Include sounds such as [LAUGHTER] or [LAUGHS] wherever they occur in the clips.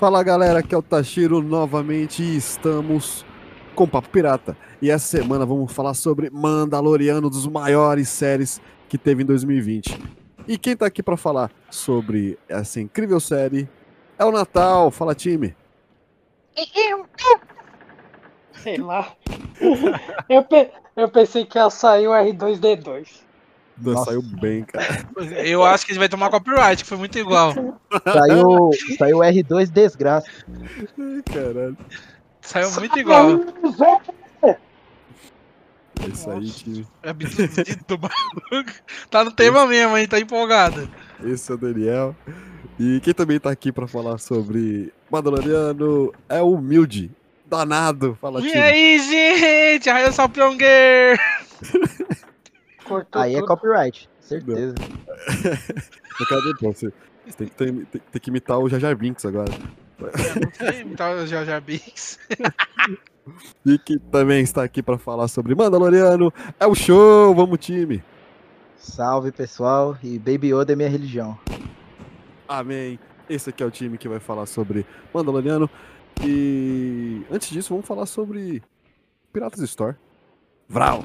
Fala galera, aqui é o Tashiro novamente e estamos com Papo Pirata. E essa semana vamos falar sobre Mandaloriano, dos maiores séries que teve em 2020. E quem tá aqui para falar sobre essa incrível série é o Natal. Fala time. Sei lá. [LAUGHS] Eu, pe- eu pensei que ia sair o R2D2. Nossa. Saiu bem, cara. [LAUGHS] Eu acho que ele vai tomar copyright, que foi muito igual. Saiu, saiu R2 Desgraça. Ai, Caralho. Saiu muito igual. É isso aí, time. É absurdo do maluco. Tá no tema mesmo, hein? Tá empolgado. Esse é o Daniel. E quem também tá aqui para falar sobre Mandaloriano é o Humilde. Danado. Fala, E time. aí, gente? Raio Sapionger! [LAUGHS] Cortou Aí é tudo. copyright, certeza. [LAUGHS] Eu quero ver, pô, você, você tem, que ter- tem- tem que imitar o Jar Jar Binks agora. Eu não sei imitar o Jar Jar Binks. [LAUGHS] E que também está aqui para falar sobre Mandaloriano. É o show, vamos time. Salve pessoal, e Baby Yoda é minha religião. Amém. Esse aqui é o time que vai falar sobre Mandaloriano. E antes disso, vamos falar sobre Piratas Store. Vral.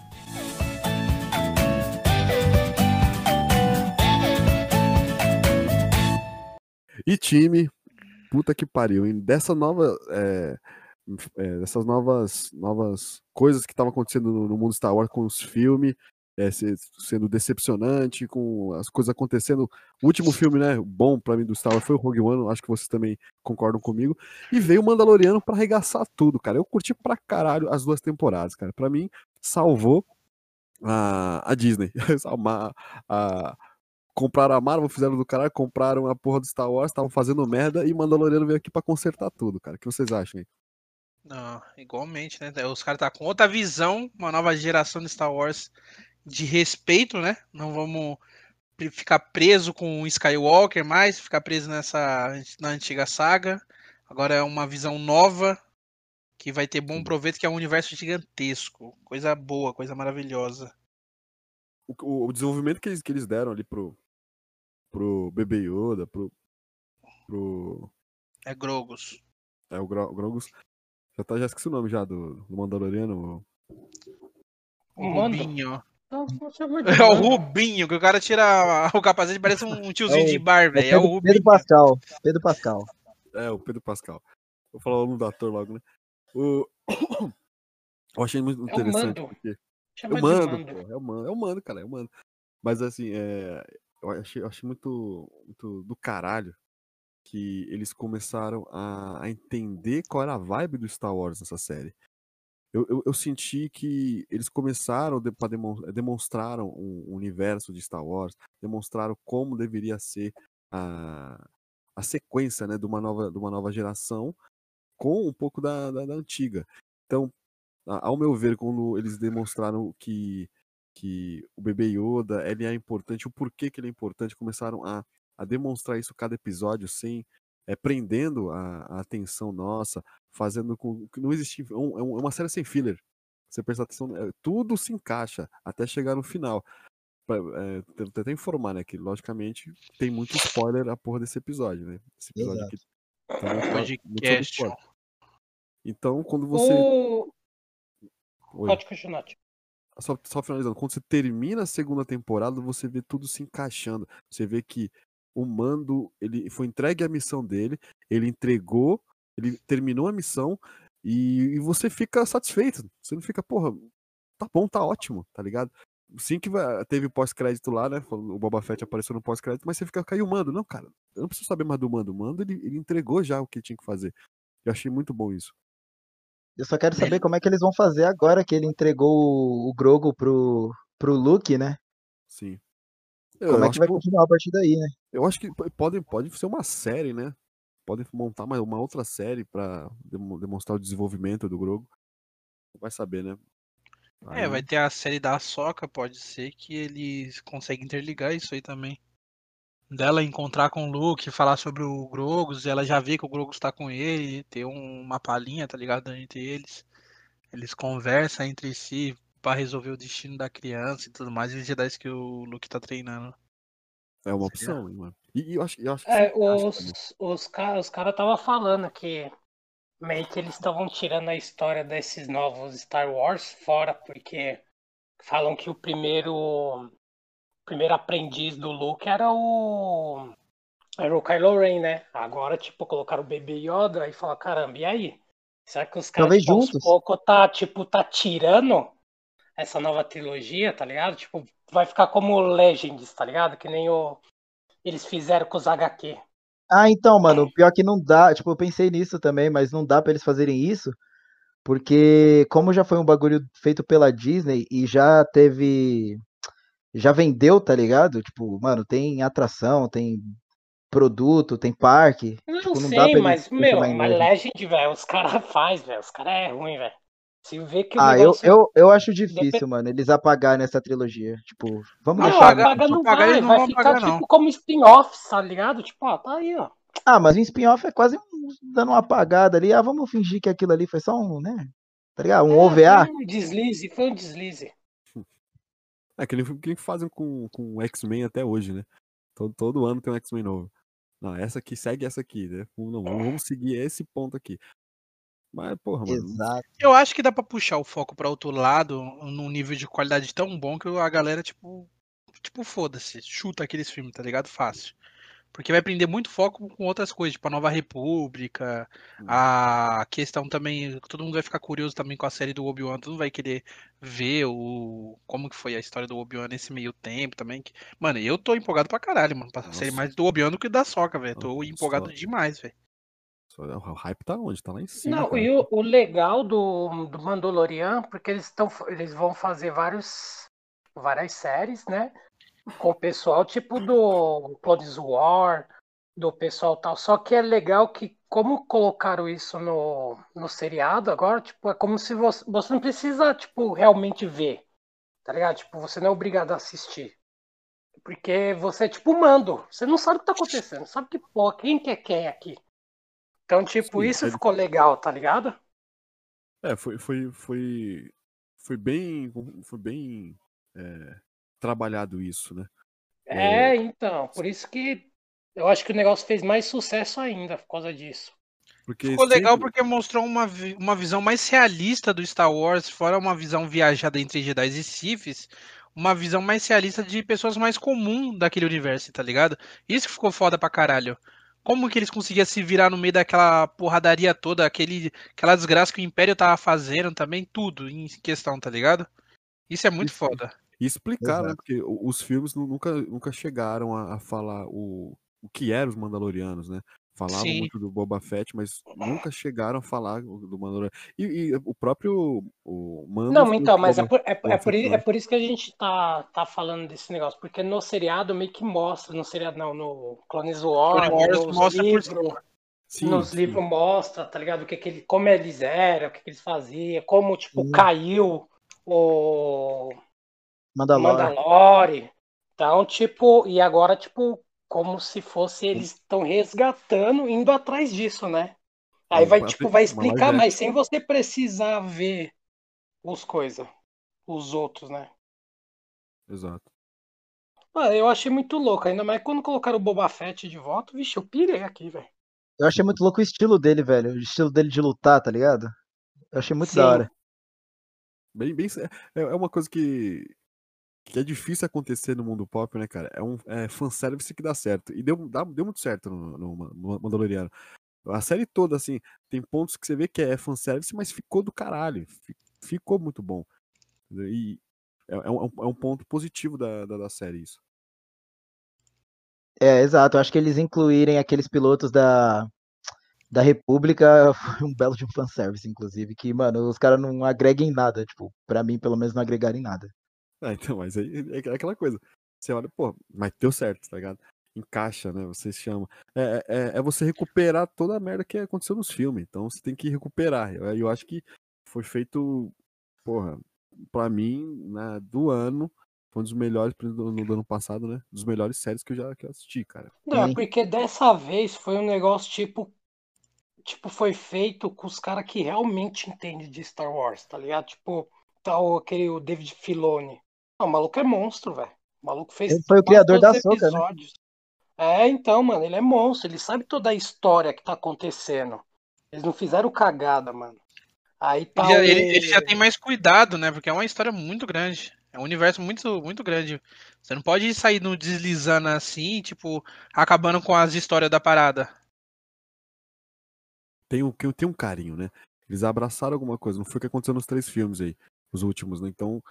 E time, puta que pariu, hein? Dessa nova. é, é, dessas novas, novas coisas que estavam acontecendo no, no mundo Star Wars com os filmes, é, se- sendo decepcionante, com as coisas acontecendo. O último filme, né, bom pra mim do Star Wars foi o Rogue One, acho que vocês também concordam comigo. E veio o Mandaloriano pra arregaçar tudo, cara. Eu curti pra caralho as duas temporadas, cara. Pra mim, salvou a, a Disney. [LAUGHS] A- a- compraram a Marvel, fizeram do caralho, compraram a porra do Star Wars, estavam fazendo merda e Mandaloriano veio aqui pra consertar tudo, cara. O que vocês acham aí? Não, igualmente, né? Os caras tá com outra visão, uma nova geração de Star Wars de respeito, né? Não vamos ficar preso com o Skywalker mais, ficar preso nessa na antiga saga. Agora é uma visão nova que vai ter bom proveito, que é um universo gigantesco, coisa boa, coisa maravilhosa. O, o- o desenvolvimento que eles, que eles deram ali pro, pro Bebê Yoda, pro. pro É Grogos. é, o Gro- Grogus. Já, tá, já esqueci o nome já do, do Mandaloriano. O. Rubinho. De [LAUGHS] É o. Rubinho, que o cara tira o capacete parece um [LAUGHS] tiozinho de bar, É velho. É o Pedro, Rubinho. Pedro Pascal. Pedro Pascal. É, o Pedro Pascal. Vou falar o nome do ator logo, né? O... [COUGHS] Eu achei muito É o interessante. Mando. porque É o de mando, mando. pô, é o mando, é o mando, cara, é o mando. Mas assim, é, eu achei, eu achei muito, muito do caralho que eles começaram a, a entender qual era a vibe do Star Wars nessa série. Eu, eu, eu senti que eles começaram de, eh, demonstraram um universo de Star Wars, demonstraram como deveria ser a, a sequência né, de, uma nova, de uma nova geração com um pouco da, da, da antiga. Então, ao meu ver, quando eles demonstraram que, que o bebê Yoda ele é importante, o porquê que ele é importante, começaram a, a demonstrar isso cada episódio, sem é, prendendo a, a atenção nossa, fazendo com que não existia. É um- é é uma série sem filler. Você presta atenção, é, tudo se encaixa até chegar no final. Pra, é, te- tentar informar, né? Que logicamente tem muito spoiler a porra desse episódio, né? Esse episódio Exato. aqui. Muito sobre Podcast. Então, quando você. O... Pode continuar. tio. só, só finalizando, quando você termina a segunda temporada, você vê tudo se encaixando. Você vê que o mando, ele foi entregue a missão dele, ele entregou, ele terminou a missão, E, e você fica satisfeito. Você não fica, porra, tá bom, tá ótimo, tá ligado? Sim que teve pós-crédito lá, né? O Boba Fett apareceu no pós-crédito, mas você fica, caiu o mando. Não, cara, eu não preciso saber mais do mando. O mando, ele, ele entregou já o que tinha que fazer. Eu achei muito bom isso. Eu só quero saber como é que eles vão fazer agora que ele entregou o, o Grogu pro, pro Luke, né? Sim. Eu, Como eu é acho que vai que- continuar a partir daí, né? Eu acho que pode, pode ser uma série, né? Podem montar mais uma outra série pra demo- demonstrar o desenvolvimento do Grogu. Vai saber, né? É, Aí- vai ter a série da Soca, pode ser que eles conseguem interligar isso aí também. Dela encontrar com o Luke, falar sobre o Grogos, ela já vê que o Grogos tá com ele, ter um- uma palhinha, tá ligado, entre eles. Eles conversam entre si pra resolver o destino da criança e tudo mais, e os Jedi que o Luke tá treinando. É uma opção, hein, mano. E, e eu acho, eu acho que É, acho os, os caras cara tava falando que meio que eles estavam tirando a história desses novos Star Wars fora, porque falam que o primeiro primeiro aprendiz do Luke era o era o Kylo Ren, né? Agora, tipo, colocaram o Baby Yoda e falaram, caramba, e aí? Será que os caras, Talvez tipo, aos pouco tá, tipo, tá tirando essa nova trilogia, tá ligado? Tipo, vai ficar como Legends, tá ligado? Que nem o eles fizeram com os HQ. Ah, então, mano, pior que não dá. Tipo, eu pensei nisso também, mas não dá pra eles fazerem isso, porque como já foi um bagulho feito pela Disney e já teve. Já vendeu, tá ligado? Tipo, mano, tem atração, tem produto, tem parque. Não Tipo, não dá sei, pra eles mas, meu, mas Legend. Velho, os [LAUGHS] caras faz, velho. Os caras é ruim, velho. Se vê que o Ah, eu, eu, eu acho difícil, mano, eles apagarem essa trilogia. Tipo, vamos Não, deixar. apagar- apaga não apagar vai, eles não vai vão ficar apagar, tipo não. como spin-off, tá ligado? Tipo, ó, tá aí, ó. Ah, mas o spin-off é quase um- dando uma apagada ali. Ah, vamos fingir que aquilo ali foi só um, né? Tá ligado? Um É, OVA. Foi um deslize, foi um deslize. É que nem, que nem fazem com, com o X-Men até hoje, né? Todo, todo ano tem um X-Men novo. Não, essa aqui segue essa aqui, né? Não, não, vamos seguir esse ponto aqui. Mas, porra, mano. Exato. Eu acho que dá pra puxar o foco pra outro lado num nível de qualidade tão bom que a galera, tipo. Tipo, foda-se, chuta aqueles filmes, tá ligado? Fácil. Porque vai prender muito foco com outras coisas, tipo a Nova República, a questão também. Todo mundo vai ficar curioso também com a série do Obi-Wan, todo mundo vai querer ver o como que foi a história do Obi-Wan nesse meio tempo também. que- Mano, eu tô empolgado pra caralho, mano. Pra série Nossa. mais do Obi-Wan do que da Soca, velho. Tô Nossa, empolgado demais, velho. O hype tá onde? Tá lá em cima. Não, cara. e o, o legal do, do Mandalorian, porque eles, tão, eles vão fazer vários, várias séries, né? Com o pessoal, tipo do Clones War, do pessoal tal. Só que é legal que, como colocaram isso no, no seriado agora, tipo, é como se você, você não precisa, tipo, realmente ver. Tá ligado? Tipo, você não é obrigado a assistir. Porque você é tipo mando. Você não sabe o que tá acontecendo. Sabe que, pô, quem que é quem aqui? Então, tipo, Sim, isso ele- ficou legal, tá ligado? É, foi, foi, foi, foi bem, foi bem é, trabalhado isso, né? É, então, por isso que eu acho que o negócio fez mais sucesso ainda por causa disso. Porque Ficou legal sempre- porque mostrou uma, uma visão mais realista do Star Wars, fora uma visão viajada entre Jedi e Siths, uma visão mais realista de pessoas mais comuns daquele universo, tá ligado? Isso que ficou foda pra caralho. Como que eles conseguiam se virar no meio daquela porradaria toda, aquele, aquela desgraça que o Império tava fazendo também, tudo em questão, tá ligado? Isso é muito Isso. foda. E explicar, né? Exato. Porque o- os filmes nu- nunca, nunca chegaram a, a falar o, o que eram os Mandalorianos, né? Falavam Sim. muito do Boba Fett, mas nunca chegaram a falar do Mandaloriano. E, e o próprio o Mando Não, então, mas é por, é, é por, i- é por isso que a gente tá, tá falando desse negócio, porque no seriado meio que mostra, no seriado não, no Clones War, Clone Wars nos mostra por livros, Sim, nos sim. livros mostra, tá ligado? O que que ele, como eles eram, o que, que eles faziam, como, tipo, caiu o Mandalor. Mandalore. Então, tipo, e agora, tipo, como se fosse eles estão resgatando, indo atrás disso, né? Aí vai, tipo, vai explicar, mas sem você precisar ver os coisas, os outros, né? Exato. Ah, eu achei muito louco, ainda mais quando colocaram o Boba Fett de volta, vixe, eu pirei aqui, velho. Eu achei muito louco o estilo dele, velho. O estilo dele de lutar, tá ligado? Eu achei muito Sim. da hora. Bem, bem, é, é uma coisa que, que é difícil acontecer no mundo pop, né, cara? É um é fanservice que dá certo. E deu, dá, deu muito certo no, no no Mandaloriano. A série toda, assim, tem pontos que você vê que é fanservice, mas ficou do caralho. Ficou muito bom. E é, é, um, é um ponto positivo da, da, da série isso. É, exato. Eu acho que eles incluírem aqueles pilotos da, da República [LAUGHS] foi um belo de um fanservice, inclusive, que, mano, os caras não agregam em nada, tipo, pra mim, pelo menos, não agregaram em nada. [LAUGHS] Ah, então, mas aí é aquela coisa. Você olha, pô, mas deu certo, tá ligado? Encaixa, né? Você chama. É, é, é você recuperar toda a merda que aconteceu nos filmes. Então você tem que recuperar. Eu, eu acho que foi feito, porra, pra mim, né, do ano, foi um dos melhores do, do ano passado, né? Dos melhores séries que eu já que eu assisti, cara. Não, é porque dessa vez foi um negócio tipo. Tipo, foi feito com os caras que realmente entendem de Star Wars, tá ligado? Tipo, tal aquele o David Filoni. Não, o maluco é monstro, velho. O maluco fez. Ele foi o criador da Soca, né? É, então, mano, ele é monstro. Ele sabe toda a história que tá acontecendo. Eles não fizeram cagada, mano. Aí tá. Ele, o... ele, ele já tem mais cuidado, né? Porque é uma história muito grande. É um universo muito, muito grande. Você não pode sair no deslizando assim, tipo, acabando com as histórias da parada. Tem um, tem um carinho, né? Eles abraçaram alguma coisa. Não foi o que aconteceu nos três filmes aí, os últimos, né? Então,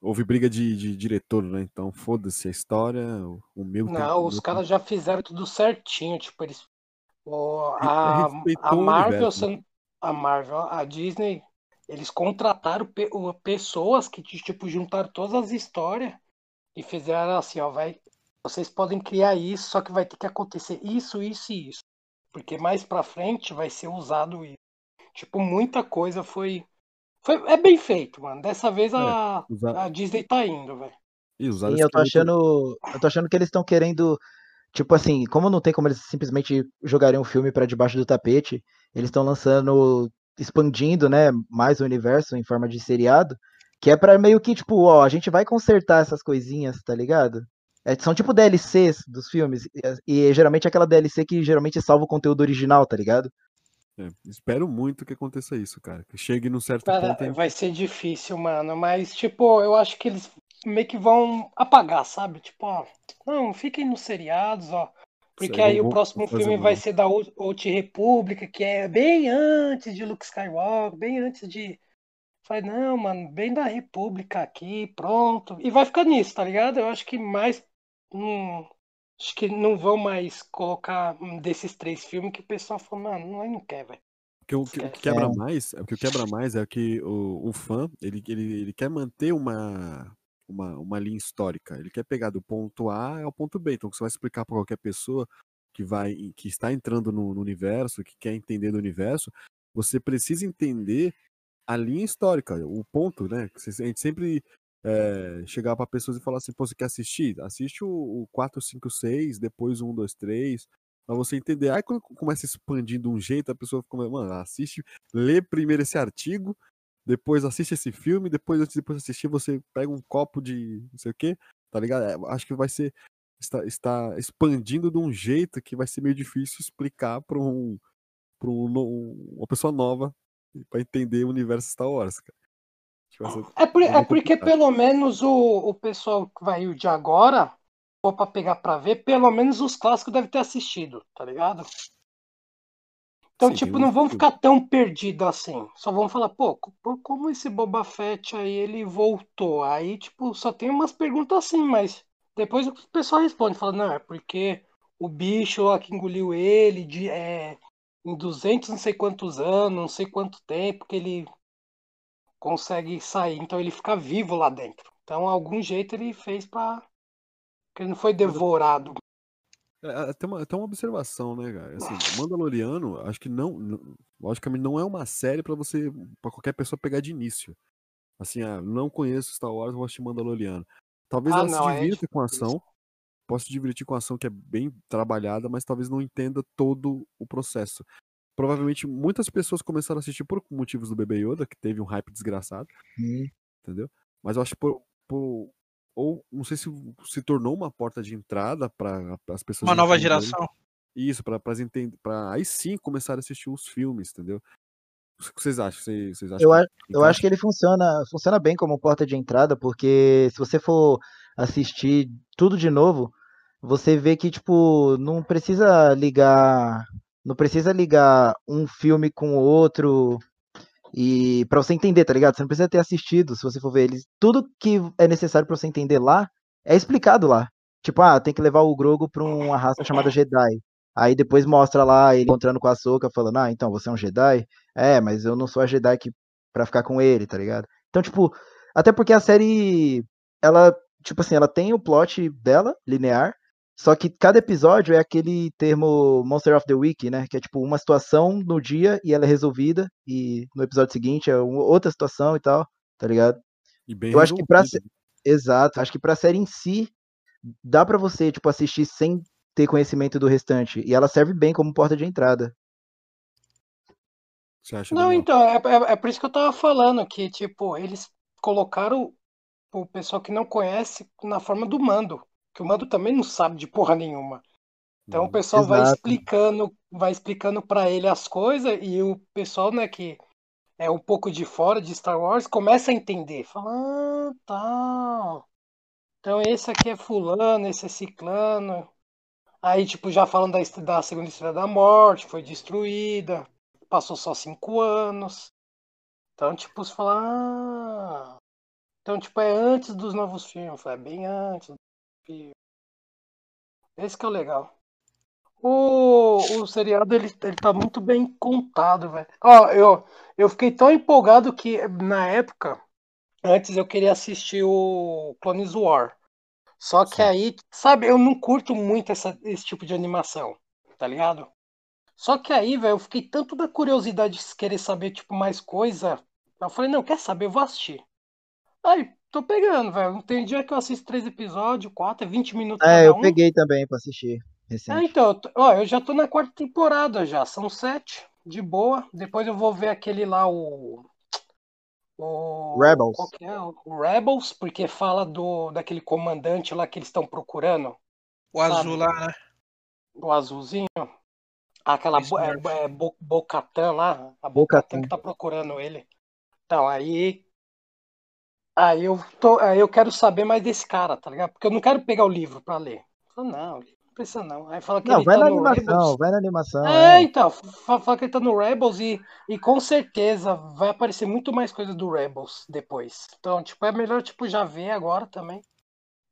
houve briga de, de diretor, né? Então, foda-se a história, o, o meu. Não, os caras já fizeram tudo certinho, tipo, eles. O, a, a Marvel, né? a Marvel, a Disney, eles contrataram pe pessoas que, tipo, juntaram todas as histórias e fizeram assim, ó, vai. Vocês podem criar isso, só que vai ter que acontecer isso, isso e isso. Porque mais pra frente vai ser usado isso. Tipo, muita coisa foi foi, é bem feito, mano. Dessa vez a, é, a Disney tá indo, velho. Sim, eu tô achando. Eu tô achando que eles estão querendo. Tipo assim, como não tem como eles simplesmente jogarem um filme para debaixo do tapete, eles estão lançando, expandindo, né, mais o universo em forma de seriado, que é para meio que tipo, ó, a gente vai consertar essas coisinhas, tá ligado? É, são tipo DLCs dos filmes, e, e geralmente é aquela DLC que geralmente salva o conteúdo original, tá ligado? É, espero muito que aconteça isso, cara. Que chegue num certo cara, ponto. Vai ser difícil, mano. Mas, tipo, eu acho que eles meio que vão apagar, sabe? Tipo, ó, não, fiquem nos seriados, ó. Porque aí, o próximo filme vai ser da Old República, que é bem antes de Luke Skywalker, bem antes de. Falei, não, mano, bem da República aqui, pronto. E vai ficar nisso, tá ligado? Eu acho que mais. Hum, Acho que não vão mais colocar desses três filmes que o pessoal falou, mano, não, não quer, velho. O, que, o que quebra mais, o que quebra mais é que o, o fã, ele, ele, ele quer manter uma, uma, uma linha histórica. Ele quer pegar do ponto A ao ponto B. Então, você vai explicar para qualquer pessoa que vai que está entrando no, no, universo, que quer entender do universo, você precisa entender a linha histórica, o ponto, né? A gente sempre é, chegar para pessoas e falar assim, pô, você quer assistir? Assiste o, o 4, 5, 6, depois o 1, 2, 3, pra você entender. Aí quando começa a expandir de um jeito, a pessoa fica, mano, assiste, lê primeiro esse artigo, depois assiste esse filme, depois antes de assistir você pega um copo de não sei o que, tá ligado? É, acho que vai ser está, está expandindo de um jeito que vai ser meio difícil explicar para um, pra um, uma pessoa nova para entender o universo Star Wars, cara. É, por, é porque pelo menos o, o pessoal que vai de agora, for pra pegar pra ver, pelo menos os clássicos devem ter assistido, tá ligado? Então, Sim, tipo, não vão ficar tão perdidos assim. Só vão falar, pô, como esse Boba Fett aí ele voltou? Aí, tipo, só tem umas perguntas assim, mas depois o pessoal responde, fala, não, é porque o bicho lá que engoliu ele de, é, em 200 não sei quantos anos, não sei quanto tempo que ele consegue sair, então ele fica vivo lá dentro. Então, algum jeito ele fez para que ele não foi devorado. É, tem, uma, tem uma observação, né, cara? Assim, Mandaloriano, acho que não, não logicamente não é uma série para você, para qualquer pessoa pegar de início. Assim, ah, não conheço Star Wars, vou assistir Mandaloriano. Talvez ah, ela não, se é divirta é com a ação, possa se divertir com a ação que é bem trabalhada, mas talvez não entenda todo o processo provavelmente muitas pessoas começaram a assistir por motivos do Bebê Yoda, que teve um hype desgraçado. Hum. Entendeu? Mas eu acho que por, por, ou não sei se se tornou uma porta de entrada para as pessoas. Uma nova geração. Isso, para para aí sim começar a assistir os filmes, entendeu? O que vocês acham? Vocês, vocês acham eu, acho, eu acho que ele funciona, funciona bem como porta de entrada, porque se você for assistir tudo de novo, você vê que, tipo, não precisa ligar Não precisa ligar um filme com o outro e para você entender, tá ligado? Você não precisa ter assistido, se você for ver eles. Tudo que é necessário para você entender lá é explicado lá. Tipo, ah, tem que levar o Grogo pra uma raça chamada Jedi. Aí depois mostra lá ele encontrando com a Soca, falando, ah, então você é um Jedi? É, mas eu não sou a Jedi que, pra ficar com ele, tá ligado? Então, tipo, até porque a série, ela, tipo assim, ela tem o plot dela, linear, só que cada episódio é aquele termo Monster of the Week, né? Que é tipo uma situação no dia e ela é resolvida, e no episódio seguinte é outra situação e tal, tá ligado? E bem Eu acho que pra. Exato, acho que pra série em si, dá pra você, tipo, assistir sem ter conhecimento do restante. E ela serve bem como porta de entrada. Você acha Não, então, é, é, é por isso que eu tava falando que, tipo, eles colocaram o pessoal que não conhece na forma do mando. Que o mando também não sabe de porra nenhuma. Então o Não. pessoal vai Exato. explicando, vai explicando para ele as coisas e o pessoal, né, que é um pouco de fora de Star Wars, começa a entender. Fala, ah, tá. Então esse aqui é fulano, esse é ciclano. Aí, tipo, já falando da, da segunda estrela da morte, foi destruída. Passou só cinco anos. Então, tipo, você fala, ah. Então, tipo, é antes dos novos filmes, é bem antes filmes. Esse que é o legal. O, o seriado, ele, ele tá muito bem contado, velho. Ó, eu, eu fiquei tão empolgado que, na época, antes eu queria assistir o Clones War. Só que Sim. aí, sabe, eu não curto muito essa, esse tipo de animação, tá ligado? Só que aí, velho, eu fiquei tanto da curiosidade de querer saber, tipo, mais coisa. Eu falei, não, quer saber? Eu vou assistir. Aí, tô pegando, velho. Tem dia que eu assisto três episódios, quatro, é 20 minutos É, cada eu um. peguei também pra assistir É, recente. então, ó, eu já tô na quarta temporada já, são sete, de boa. Depois eu vou ver aquele lá, o. O. Rebels. Qual que é? O Rebels, porque fala do daquele comandante lá que eles estão procurando, O azul Sabe? lá, né? o azulzinho. Aquela Isso bo, é, é, Bo- Bocatan lá, a. Bocatan que tá procurando ele. Então, aí. Aí eu, tô, aí eu quero saber mais desse cara, tá ligado? Porque eu não quero pegar o livro pra ler. Falo, não, não precisa não. Aí fala que Não, ele vai tá na no animação, Rebels. vai na animação. É, É. então, fa- fala que ele tá no Rebels e, e com certeza vai aparecer muito mais coisa do Rebels depois. Então, tipo, é melhor, tipo, já ver agora também.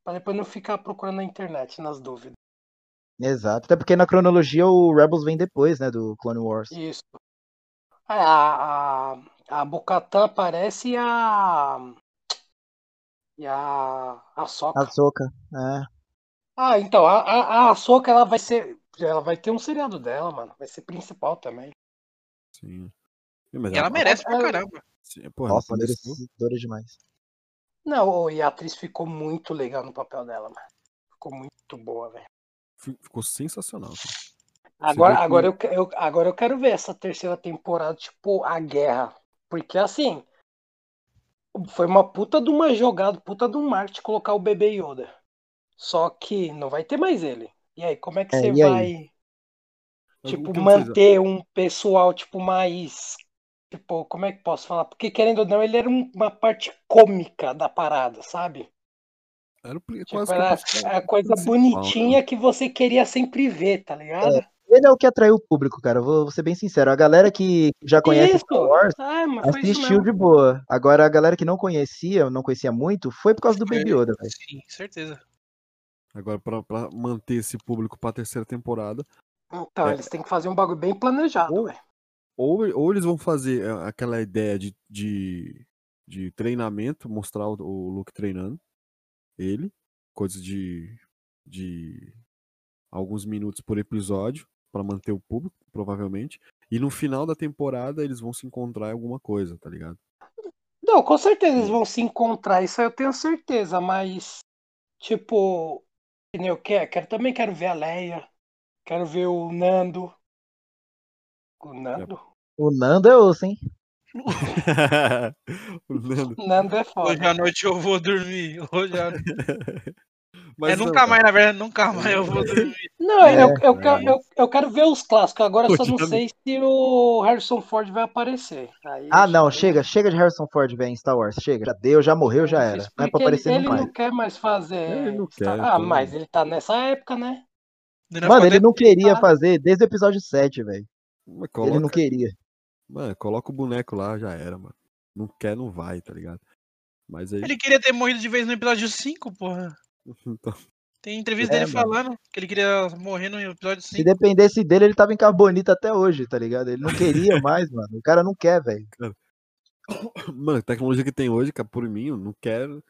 Pra depois não ficar procurando na internet, nas dúvidas. Exato. Até porque na cronologia o Rebels vem depois, né, do Clone Wars. Isso. É, A, a, a Bocatã aparece e a. E a. A Soca. A Soca. É. Ah, então, a, a, a Ahsoka, ela vai ser. Ela vai ter um seriado dela, mano. Vai ser principal também. Sim. Mas E ela merece pra ela- caramba. Sim, porra, Nossa, ela merecedora demais. Não, e a atriz ficou muito legal no papel dela, mano. Ficou muito boa, velho. Fi- Ficou sensacional. cara. Agora, vê que- agora, eu, eu, agora eu quero ver essa terceira temporada, tipo, a guerra. Porque assim. Foi uma puta de uma jogada, puta de um marketing colocar o bebê Yoda. Só que não vai ter mais ele. E aí, como é que É, você aí? vai, Mas tipo, manter um pessoal, tipo, mais. Tipo, como é que posso falar? Porque querendo ou não, ele era um- uma parte cômica da parada, sabe? Era Tipo, era a coisa principal, bonitinha que você queria sempre ver, tá ligado? Ele é o que atraiu o público, cara. Vou, vou ser bem sincero. A galera que já conhece Isso! Star Wars Ah, assistiu de boa. Agora a galera que não conhecia, não conhecia muito, foi por causa do. Baby Yoda, velho. Sim, certeza. Agora, pra, pra manter esse público pra terceira temporada, Então, É. eles têm que fazer um bagulho bem planejado, Ou- velho. ou, ou eles vão fazer é, aquela ideia de, de, de treinamento, mostrar o, o Luke treinando ele, coisas de, de alguns minutos por episódio, pra manter o público, provavelmente. E no final da temporada eles vão se encontrar em alguma coisa, tá ligado? Não, com certeza eles vão se encontrar, isso aí eu tenho certeza, mas, tipo, que nem eu quero, quero, também quero ver a Leia, quero ver o Nando. O Nando? O Nando é osso, hein? [LAUGHS] o Nando. [LAUGHS] Nando é foda. Hoje à noite eu vou dormir. Hoje à... [LAUGHS] Mas é não, nunca cara. mais, na verdade, nunca mais eu vou dormir. Não, É, eu, eu, é. quero, eu, eu quero ver os clássicos, agora eu só não Hoje sei se o Harrison Ford vai aparecer. Aí, Ah, não, chega, chega de Harrison Ford, velho, em Star Wars. Chega, já deu, já morreu, já É era. Não é pra aparecer ele, ele mais. não quer mais fazer. Ele não quer, Ah, mas ele tá nessa época, né? Não Mano, ele não queria fazer desde o episódio 7, velho. Ele não queria. mano, coloca o boneco lá, já era, mano. Não quer, não vai, tá ligado? Mas aí. Ele queria ter morrido de vez no episódio 5, porra. Então, Tem entrevista É, dele mano. falando que ele queria morrer no episódio Se 5. dependesse dele, ele tava em Carbonita até hoje, tá ligado? Ele não queria [LAUGHS] mais, mano. O cara não quer, velho. [COUGHS] mano, a tecnologia que tem hoje, cara, por mim, eu não quero.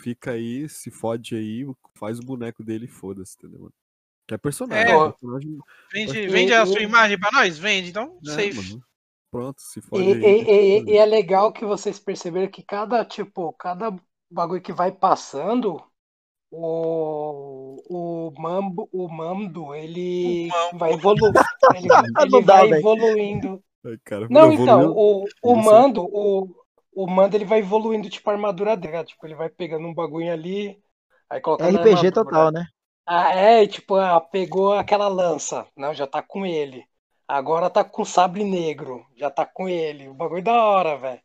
Fica aí, se fode aí, faz o boneco dele e foda-se, entendeu, mano? Que é personagem. É. personagem Vende, E- vende a e- sua imagem pra nós? Vende, então é, safe. mano. Pronto, se E, fode e- aí. e- e é legal que vocês perceberam que cada, tipo, cada bagulho que vai passando, o, o Mambo, o Mando, ele vai evoluindo. Ele, [LAUGHS] ele dá, vai evoluindo. Ai, cara, Não, então, o, o. Mando, o, o Mando, ele vai evoluindo, tipo, a armadura dele, né? Tipo, ele vai pegando um bagulho ali, aí colocando na RPG total, né? Ah, é, tipo, ah, pegou aquela lança, não, já tá com ele. Agora tá com sabre negro, já tá com ele. O bagulho da hora, velho.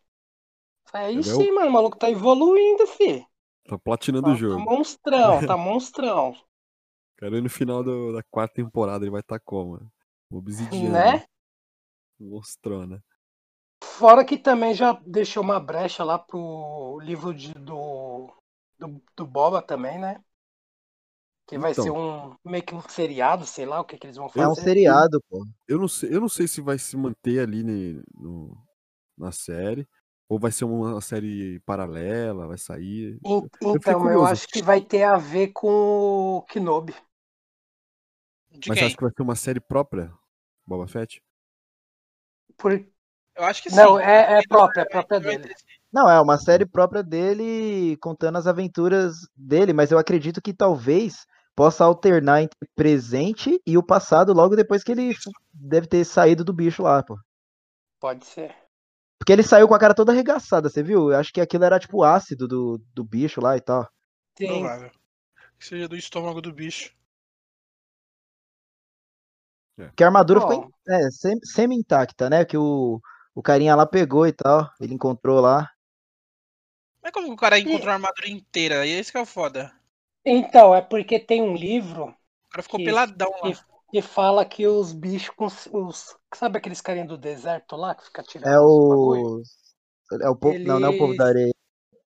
Aí Ele é sim, mano, o maluco tá evoluindo, fi. Tá platinando Tá, o tá jogo. monstrão, tá [LAUGHS] monstrão, Quero ir no final do- da quarta temporada, ele vai estar como? mano? Obsidiano. né? Monstrona. Fora que também já deixou uma brecha lá pro livro de, do, do, do Boba também, né? Que vai Então. ser um meio que um seriado, sei lá o que, que eles vão É fazer. um seriado, pô. Eu não sei, eu não sei se vai se manter ali ne- no- na série. Ou vai ser uma série paralela, vai sair. Então, eu curioso. acho que vai ter a ver com o Kenobi. De Mas quem? acho que vai ser uma série própria, Boba Fett? Por... Eu acho que sim. Não, é, é Ele própria, é própria dele. Não, é uma série própria dele, contando as aventuras dele, mas eu acredito que talvez possa alternar entre presente e o passado logo depois que ele deve ter saído do bicho lá, pô. Pode ser. Porque ele saiu com a cara toda arregaçada, você viu? Eu acho que aquilo era tipo o ácido do, do bicho lá e tal. Sim. Provável. Que seja do estômago do bicho. Porque a armadura Bom. ficou é, sem- semi-intacta, né? Que o, o carinha lá pegou e tal. Ele encontrou lá. Mas como que o cara encontrou a armadura inteira? E esse que é o foda. Então, é porque tem um livro O cara ficou Que- peladão lá. Que, fala que os bichos com os-. Sabe aqueles carinha do deserto lá que fica tirando É o. É o povo. Não, não é o povo Eles- da areia.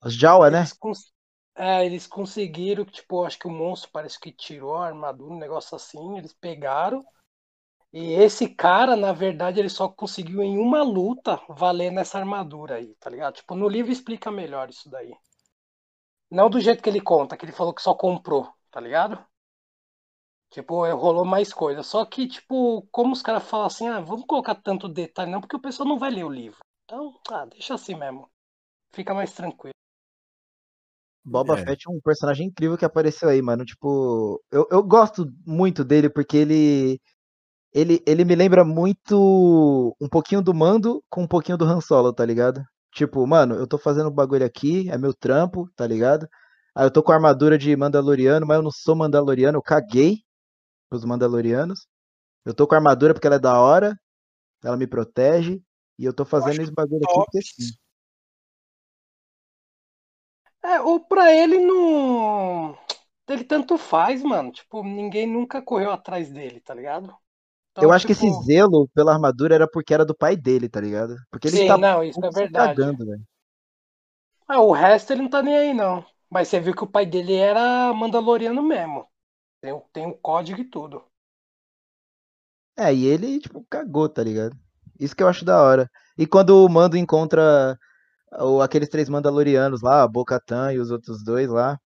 Os Jawa, né? Eles, cons- é, eles conseguiram, tipo, acho que o monstro parece que tirou a armadura, um negócio assim, eles pegaram. E esse cara, na verdade, ele só conseguiu em uma luta valer nessa armadura aí, tá ligado? Tipo, no livro explica melhor isso daí. Não do jeito que ele conta, que ele falou que só comprou, tá ligado? Tipo, é, rolou mais coisa. Só que, tipo, como os caras falam assim, ah, vamos colocar tanto detalhe, não, porque o pessoal não vai ler o livro. Então, ah, deixa assim mesmo. Fica mais tranquilo. Boba É. Fett é um personagem incrível que apareceu aí, mano. Tipo, eu, eu gosto muito dele porque ele, ele ele me lembra muito um pouquinho do Mando com um pouquinho do Han Solo, tá ligado? Tipo, mano, eu tô fazendo um bagulho aqui, é meu trampo, tá ligado? Aí eu tô com a armadura de Mandaloriano, mas eu não sou Mandaloriano, eu caguei pros Mandalorianos. Eu tô com a armadura porque ela é da hora, ela me protege, e eu tô fazendo acho esse bagulho aqui Top. porque sim. É, ou pra ele não. Ele tanto faz, mano. Tipo, ninguém nunca correu atrás dele, tá ligado? Então, Eu acho que tipo, esse zelo pela armadura era porque era do pai dele, tá ligado? Porque ele Sim, não, isso é verdade. cagando, velho. Ah, o resto ele não tá nem aí, não. Mas você viu que o pai dele era Mandaloriano mesmo. Tem, o- tem o código e tudo. É, e ele, tipo, cagou, tá ligado? Isso que eu acho da hora. E quando o Mando encontra o- aqueles três Mandalorianos lá, a Bo-Katan e os outros dois lá,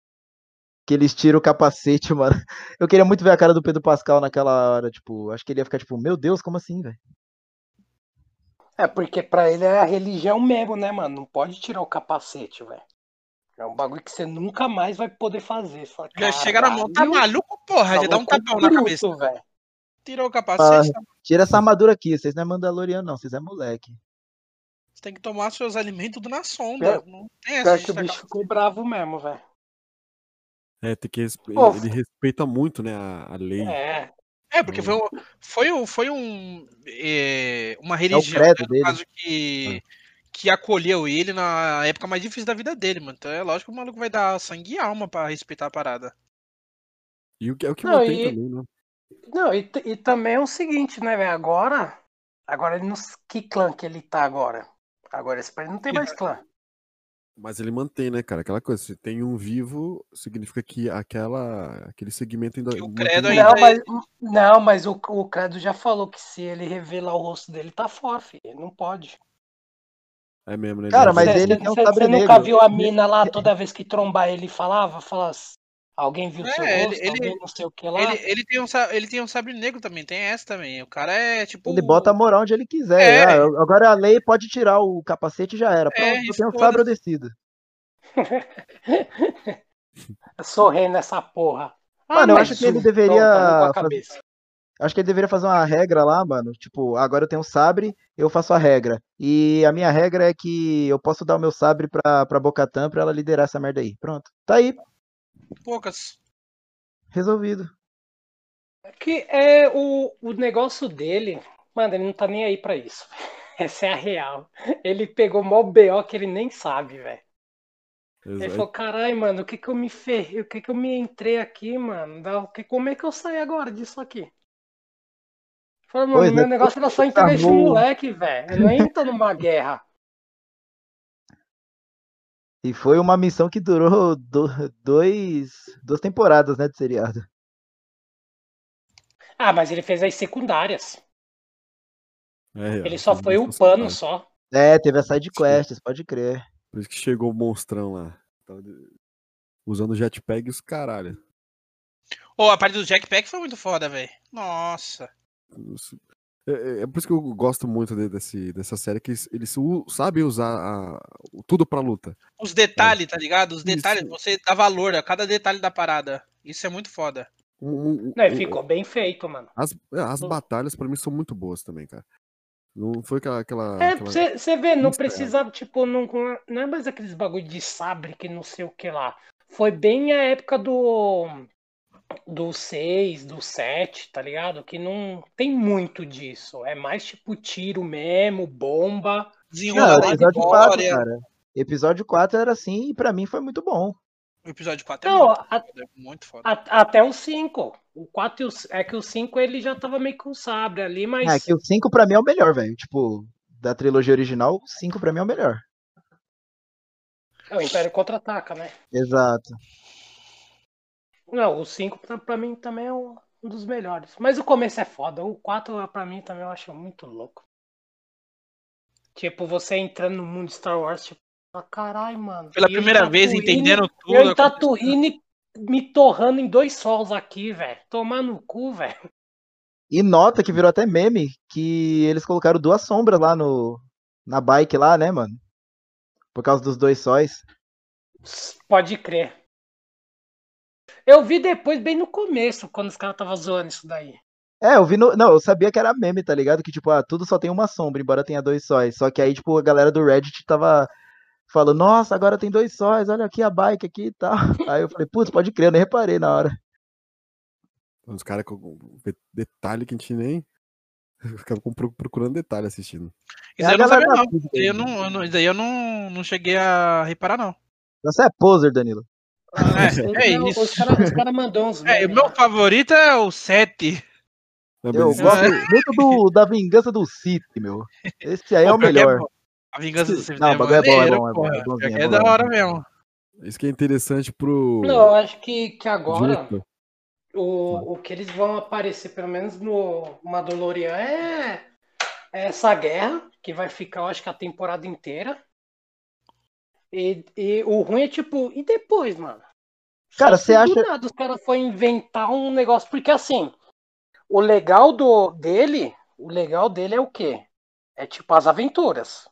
que eles tiram o capacete, [LAUGHS] mano. Eu queria muito ver a cara do Pedro Pascal naquela hora, tipo, acho que ele ia ficar tipo, meu Deus, como assim, velho? É, porque pra ele é a religião mesmo, né, mano? Não pode tirar o capacete, velho. É um bagulho que você nunca mais vai poder fazer. Fala, Já chega na mão, tá "Caralho, maluco, porra? Já dá um é tapão na cabeça. velho. Tirou o capacete, tá? Tira essa armadura aqui, vocês não é Mandaloriano, não, vocês é moleque. Você tem que tomar seus alimentos na sonda. Não tem essa de que o bicho ficou bravo mesmo, velho. É, tem que respe- ele respeita muito, né, a, a lei. É, É, porque foi um, foi um, foi um é, uma É o religião, credo né, no dele. caso que, que acolheu ele na época mais difícil da vida dele, mano. Então é lógico que o maluco vai dar sangue e alma pra respeitar a parada. E o que é o que Não, mantém e- também, né? Não, e, e também é o seguinte, né, velho? Agora. Agora ele não. Que clã que ele tá agora? Agora esse país não tem mais clã. Mas ele mantém, né, cara? Aquela coisa, se tem um vivo, significa que aquela, aquele segmento ainda. O credo ainda Não, mas, não, mas o, o Credo já falou que se ele revelar o rosto dele, tá fora, filho. Ele não pode. É mesmo, né? Cara, mas Cê- ele cê- tem um cê- sabre Você nunca viu a mina lá toda vez que trombar ele falava? Falava assim, alguém viu É, seu ele- rosto, ele- alguém não sei o que lá. Ele, ele, tem um, ele tem um sabre negro também, tem essa também. O cara é tipo. Ele bota a moral onde ele quiser. É. Ah, agora a lei pode tirar o capacete e já era. Pronto, É, [LAUGHS] eu tenho um sabre eu decido. Sorrei nessa porra. Ah, Mano, eu mas acho que ele deveria tá fazer-. Acho que ele deveria fazer uma regra lá, mano. Tipo, agora eu tenho um sabre, eu faço a regra. E a minha regra é que eu posso dar o meu sabre pra, pra Bocatan pra ela liderar essa merda aí. Pronto. Tá aí, Poucas. resolvido. Que é o, o negócio dele, mano, ele não tá nem aí pra isso. [LAUGHS] Essa é a real. Ele pegou mó BO que ele nem sabe, velho. Ele falou, caralho, mano, o que que eu me ferrei, o que que eu me entrei aqui, mano? O que- Como é que eu saí agora disso aqui? Falei, mano, Pois é, meu negócio era só entregar esse armou- moleque, velho. Eu não entro numa [LAUGHS] guerra. E foi uma missão que durou do- dois, duas temporadas, né, de seriado. Ah, mas ele fez as secundárias. É, Ele ó, só foi o bastante pano só. É, teve as side quests, pode crer. Por isso que chegou o monstrão lá. Usando jetpack e os caralho. Ô, a parte do Jackpack foi muito foda, velho. Nossa. É, é- é por isso que eu gosto muito de- desse, dessa série, que eles, sabem usar a- o- tudo pra luta. Os detalhes, tá ligado? Os detalhes, Isso. você dá valor a cada detalhe da parada. Isso é muito foda. Um- um- Não, um- ficou bem feito, mano. As, é, as Hum. batalhas pra mim são muito boas também, cara. Não foi aquela. aquela, É, aquela- você vê, não Isso, precisava, tipo, não, não é mais aqueles bagulho de sabre que não sei o que lá. Foi bem a época do do 6, do 7, tá ligado? Que não tem muito disso. É mais tipo tiro mesmo, bomba. Não, episódio 4, história. cara. Episódio 4 era assim e pra mim foi muito bom. O episódio 4 é Não, muito, a- foda, muito foda. a- até o 5. O 4 e o, é que o 5 ele já tava meio com sabre ali, mas É que o 5 pra mim é o melhor, velho. Tipo, da trilogia original, o 5 pra mim é o melhor. é o Império contra-ataca, né? Exato. Não, o 5 pra, pra mim também é um, um dos melhores. Mas o começo é foda. O 4 pra mim também eu acho muito louco. Tipo, você entrando no mundo de Star Wars, tipo, ah, caralho, mano. Pela primeira vez, Tatooine- entendendo tudo. Eu em Tatooine me torrando em dois sols aqui, velho. Tomar no cu, velho. E nota que virou até meme que eles colocaram duas sombras lá no na bike lá, né, mano? Por causa dos dois sóis. Pode crer. Eu vi depois, bem no começo, quando os caras estavam zoando isso daí. É, eu vi no. Não, eu sabia que era meme, tá ligado? Que, tipo, ah, tudo só tem uma sombra, embora tenha dois sóis. Só que aí, tipo, a galera do Reddit tava falando, nossa, agora tem dois sóis, olha aqui a bike aqui e tal. [LAUGHS] Aí eu falei, putz, pode crer, eu nem reparei na hora. Os caras com de- detalhe que a gente nem. [LAUGHS] Ficava procurando detalhe assistindo. Isso É aí eu não sabia, não. Isso aí eu não, eu não- isso daí eu não, não cheguei a reparar, não. Você é poser, Danilo. É, é Não, isso. Os caras cara mandou uns É, meu favorito é o 7. Não, Eu gosto muito [LAUGHS] do, da vingança do Sith, meu. Esse aí é o é melhor. bom. A vingança do Sith Não, é o bagulho é bom, é bom, é bom, é que é é bom, da é hora bom. mesmo. isso que é interessante pro. Não, eu acho que, que agora o, o que eles vão aparecer, pelo menos no Mandalorian, é, é essa guerra, que vai ficar, eu acho que a temporada inteira. E, e o ruim é tipo, e depois, mano? Cara, se você acha- nada os caras foram inventar um negócio, porque assim, o legal do dele, o legal dele é o quê? É tipo as aventuras.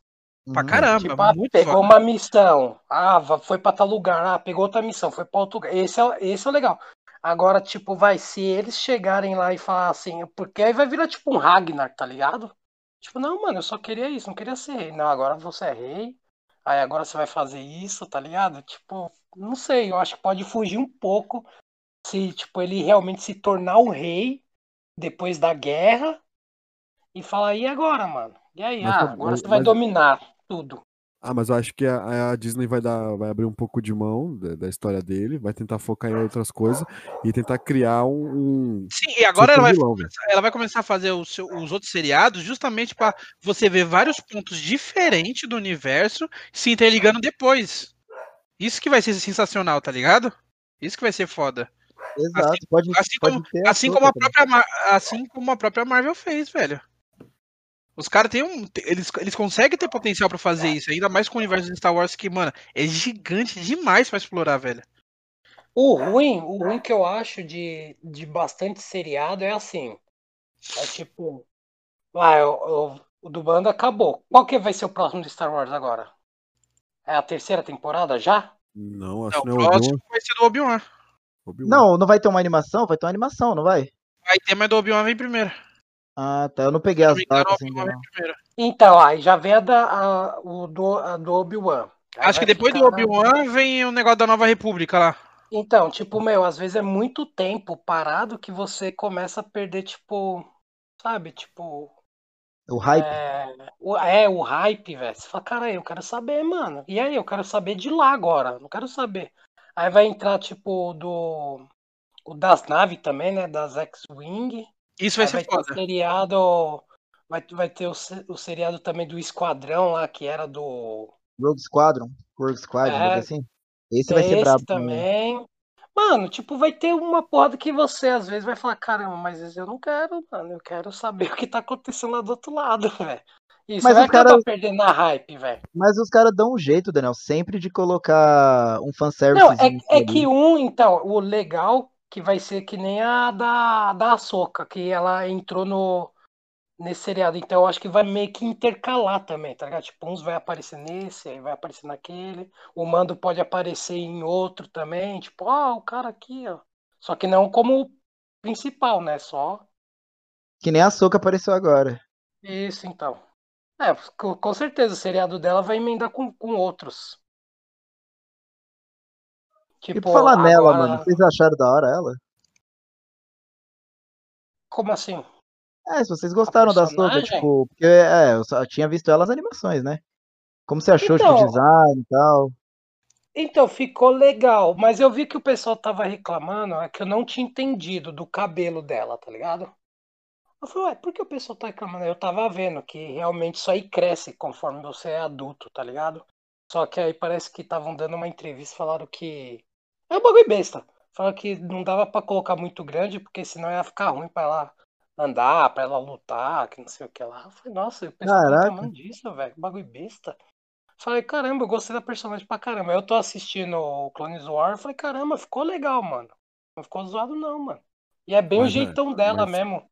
Pra Uhum. caramba, Tipo, ah, muito pegou foda. uma missão, ah, foi pra tal lugar, ah, pegou outra missão, foi pra outro lugar. Esse é, esse é o legal. Agora, tipo, vai, se eles chegarem lá e falar assim, porque aí vai virar tipo um Ragnar, tá ligado? Tipo, não, mano, eu só queria isso, não queria ser rei. Não, agora você é rei, aí agora você vai fazer isso, tá ligado? Tipo, não sei, eu acho que pode fugir um pouco se, tipo, ele realmente se tornar um rei depois da guerra e falar, e agora, mano? E aí, Mas ah, tá- agora mas- você vai mas- dominar tudo. Ah, mas eu acho que a, a Disney vai dar, vai abrir um pouco de mão da, da história dele, vai tentar focar em outras coisas e tentar criar um. um Sim, e agora ela vai, vilão, ela vai começar a fazer o seu- os outros seriados justamente pra você ver vários pontos diferentes do universo se interligando depois. Isso que vai ser sensacional, tá ligado? Isso que vai ser foda. Exato, pode, Assim pode como, ter assim como a própria assim como a própria Marvel fez, velho. Os caras têm um. Eles, eles conseguem ter potencial pra fazer isso, ainda mais com o universo de Star Wars que, mano, é gigante demais pra explorar, velho. O ruim, o ruim que eu acho de, de bastante seriado é assim. É tipo. Ah, o, o, o do bando acabou. Qual que vai ser o próximo de Star Wars agora? É a terceira temporada já? Não, acho Não, que o não é o próximo Obi-Wan. vai ser do Obi-Wan. Obi-Wan. Não, não vai ter uma animação? Vai ter uma animação, não vai? Vai ter, mas do Obi-Wan vem primeiro. Ah, tá. Eu não peguei as datas ainda. não. Então, aí já vem a, da, a, o do, a do Obi-Wan. Acho que depois do Obi-Wan vem o negócio da Nova República lá. Então, tipo, meu, às vezes é muito tempo parado que você começa a perder, tipo, sabe, tipo, O hype. é, o, é, o hype, velho. Você fala, cara, eu quero saber, mano. E aí, eu quero saber de lá agora, não quero saber. Aí vai entrar, tipo, do, o das naves também, né, das X-Wing. Isso vai Aí ser vai ter o foda. seriado, vai, vai ter o, o seriado também do Esquadrão lá, que era do... Rogue Squadron. Rogue Squadron, É. assim. Esse vai ser Esse brabo também. também. Mano, tipo, vai ter uma porra que você às vezes vai falar, caramba, mas eu não quero, mano. Eu quero saber [LAUGHS] o que tá acontecendo lá do outro lado, velho. Você Mas vai os acabar caras- perdendo a hype, velho. Mas os caras dão um jeito, Daniel, sempre de colocar um fanservice. Não, é, é que um, então, o legal que vai ser que nem a da, da Ahsoka, que ela entrou no, nesse seriado. Então eu acho que vai meio que intercalar também, tá ligado? Tipo, uns vai aparecer nesse, aí vai aparecer naquele. O Mando pode aparecer em outro também. Tipo, ó, o cara aqui, ó. Só que não como principal, né? Só Que nem a Soca apareceu agora. isso, então. É, com, com certeza o seriado dela vai emendar com, com outros. E Tipo, por falar nela, agora- mano, vocês acharam da hora ela? Como assim? É, se vocês gostaram da personagem? tipo, porque é, eu só tinha visto ela nas animações, né? Como você achou, tipo, Então, o design e tal? Então, ficou legal, mas eu vi que o pessoal tava reclamando, é que eu não tinha entendido do cabelo dela, tá ligado? Eu falei, ué, por que o pessoal tá reclamando? Eu tava vendo que realmente isso aí cresce conforme você é adulto, tá ligado? Só que aí parece que estavam dando uma entrevista, falaram que. É um bagulho besta. Falaram que não dava pra colocar muito grande, porque senão ia ficar ruim pra ela andar, pra ela lutar, que não sei o que lá. Eu falei, nossa, o pessoal tá Caraca. disso, velho. Bagulho besta. Falei, caramba, eu gostei da personagem pra caramba. Eu tô assistindo o Clones War, falei, caramba, ficou legal, mano. Não ficou zoado, não, mano. E é bem o Mas, jeitão é, dela mas- mesmo.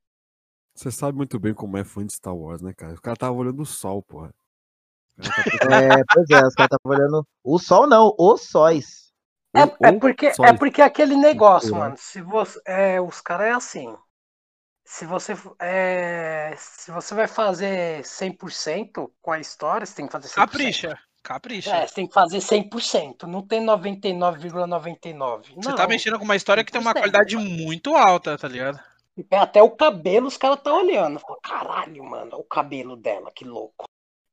Você sabe muito bem como é fã de Star Wars, né, cara? O cara tava olhando o sol, porra. O tá [LAUGHS] É, pois é, os caras estavam olhando. O sol não, os sóis. É, Ou- é ou porque, só é porque aquele negócio, Cultura. mano. Se você, é, os caras é assim. Se você, é, se você vai fazer 100% com a história, você tem que fazer 100%. Capricha. Capricha. É, você tem que fazer 100%. Não tem 99,99. Você Não. tá mexendo com uma história que tem uma 100%. qualidade muito alta, tá ligado? Até o cabelo os caras tá olhando. Fala, Caralho, mano, o cabelo dela, que louco.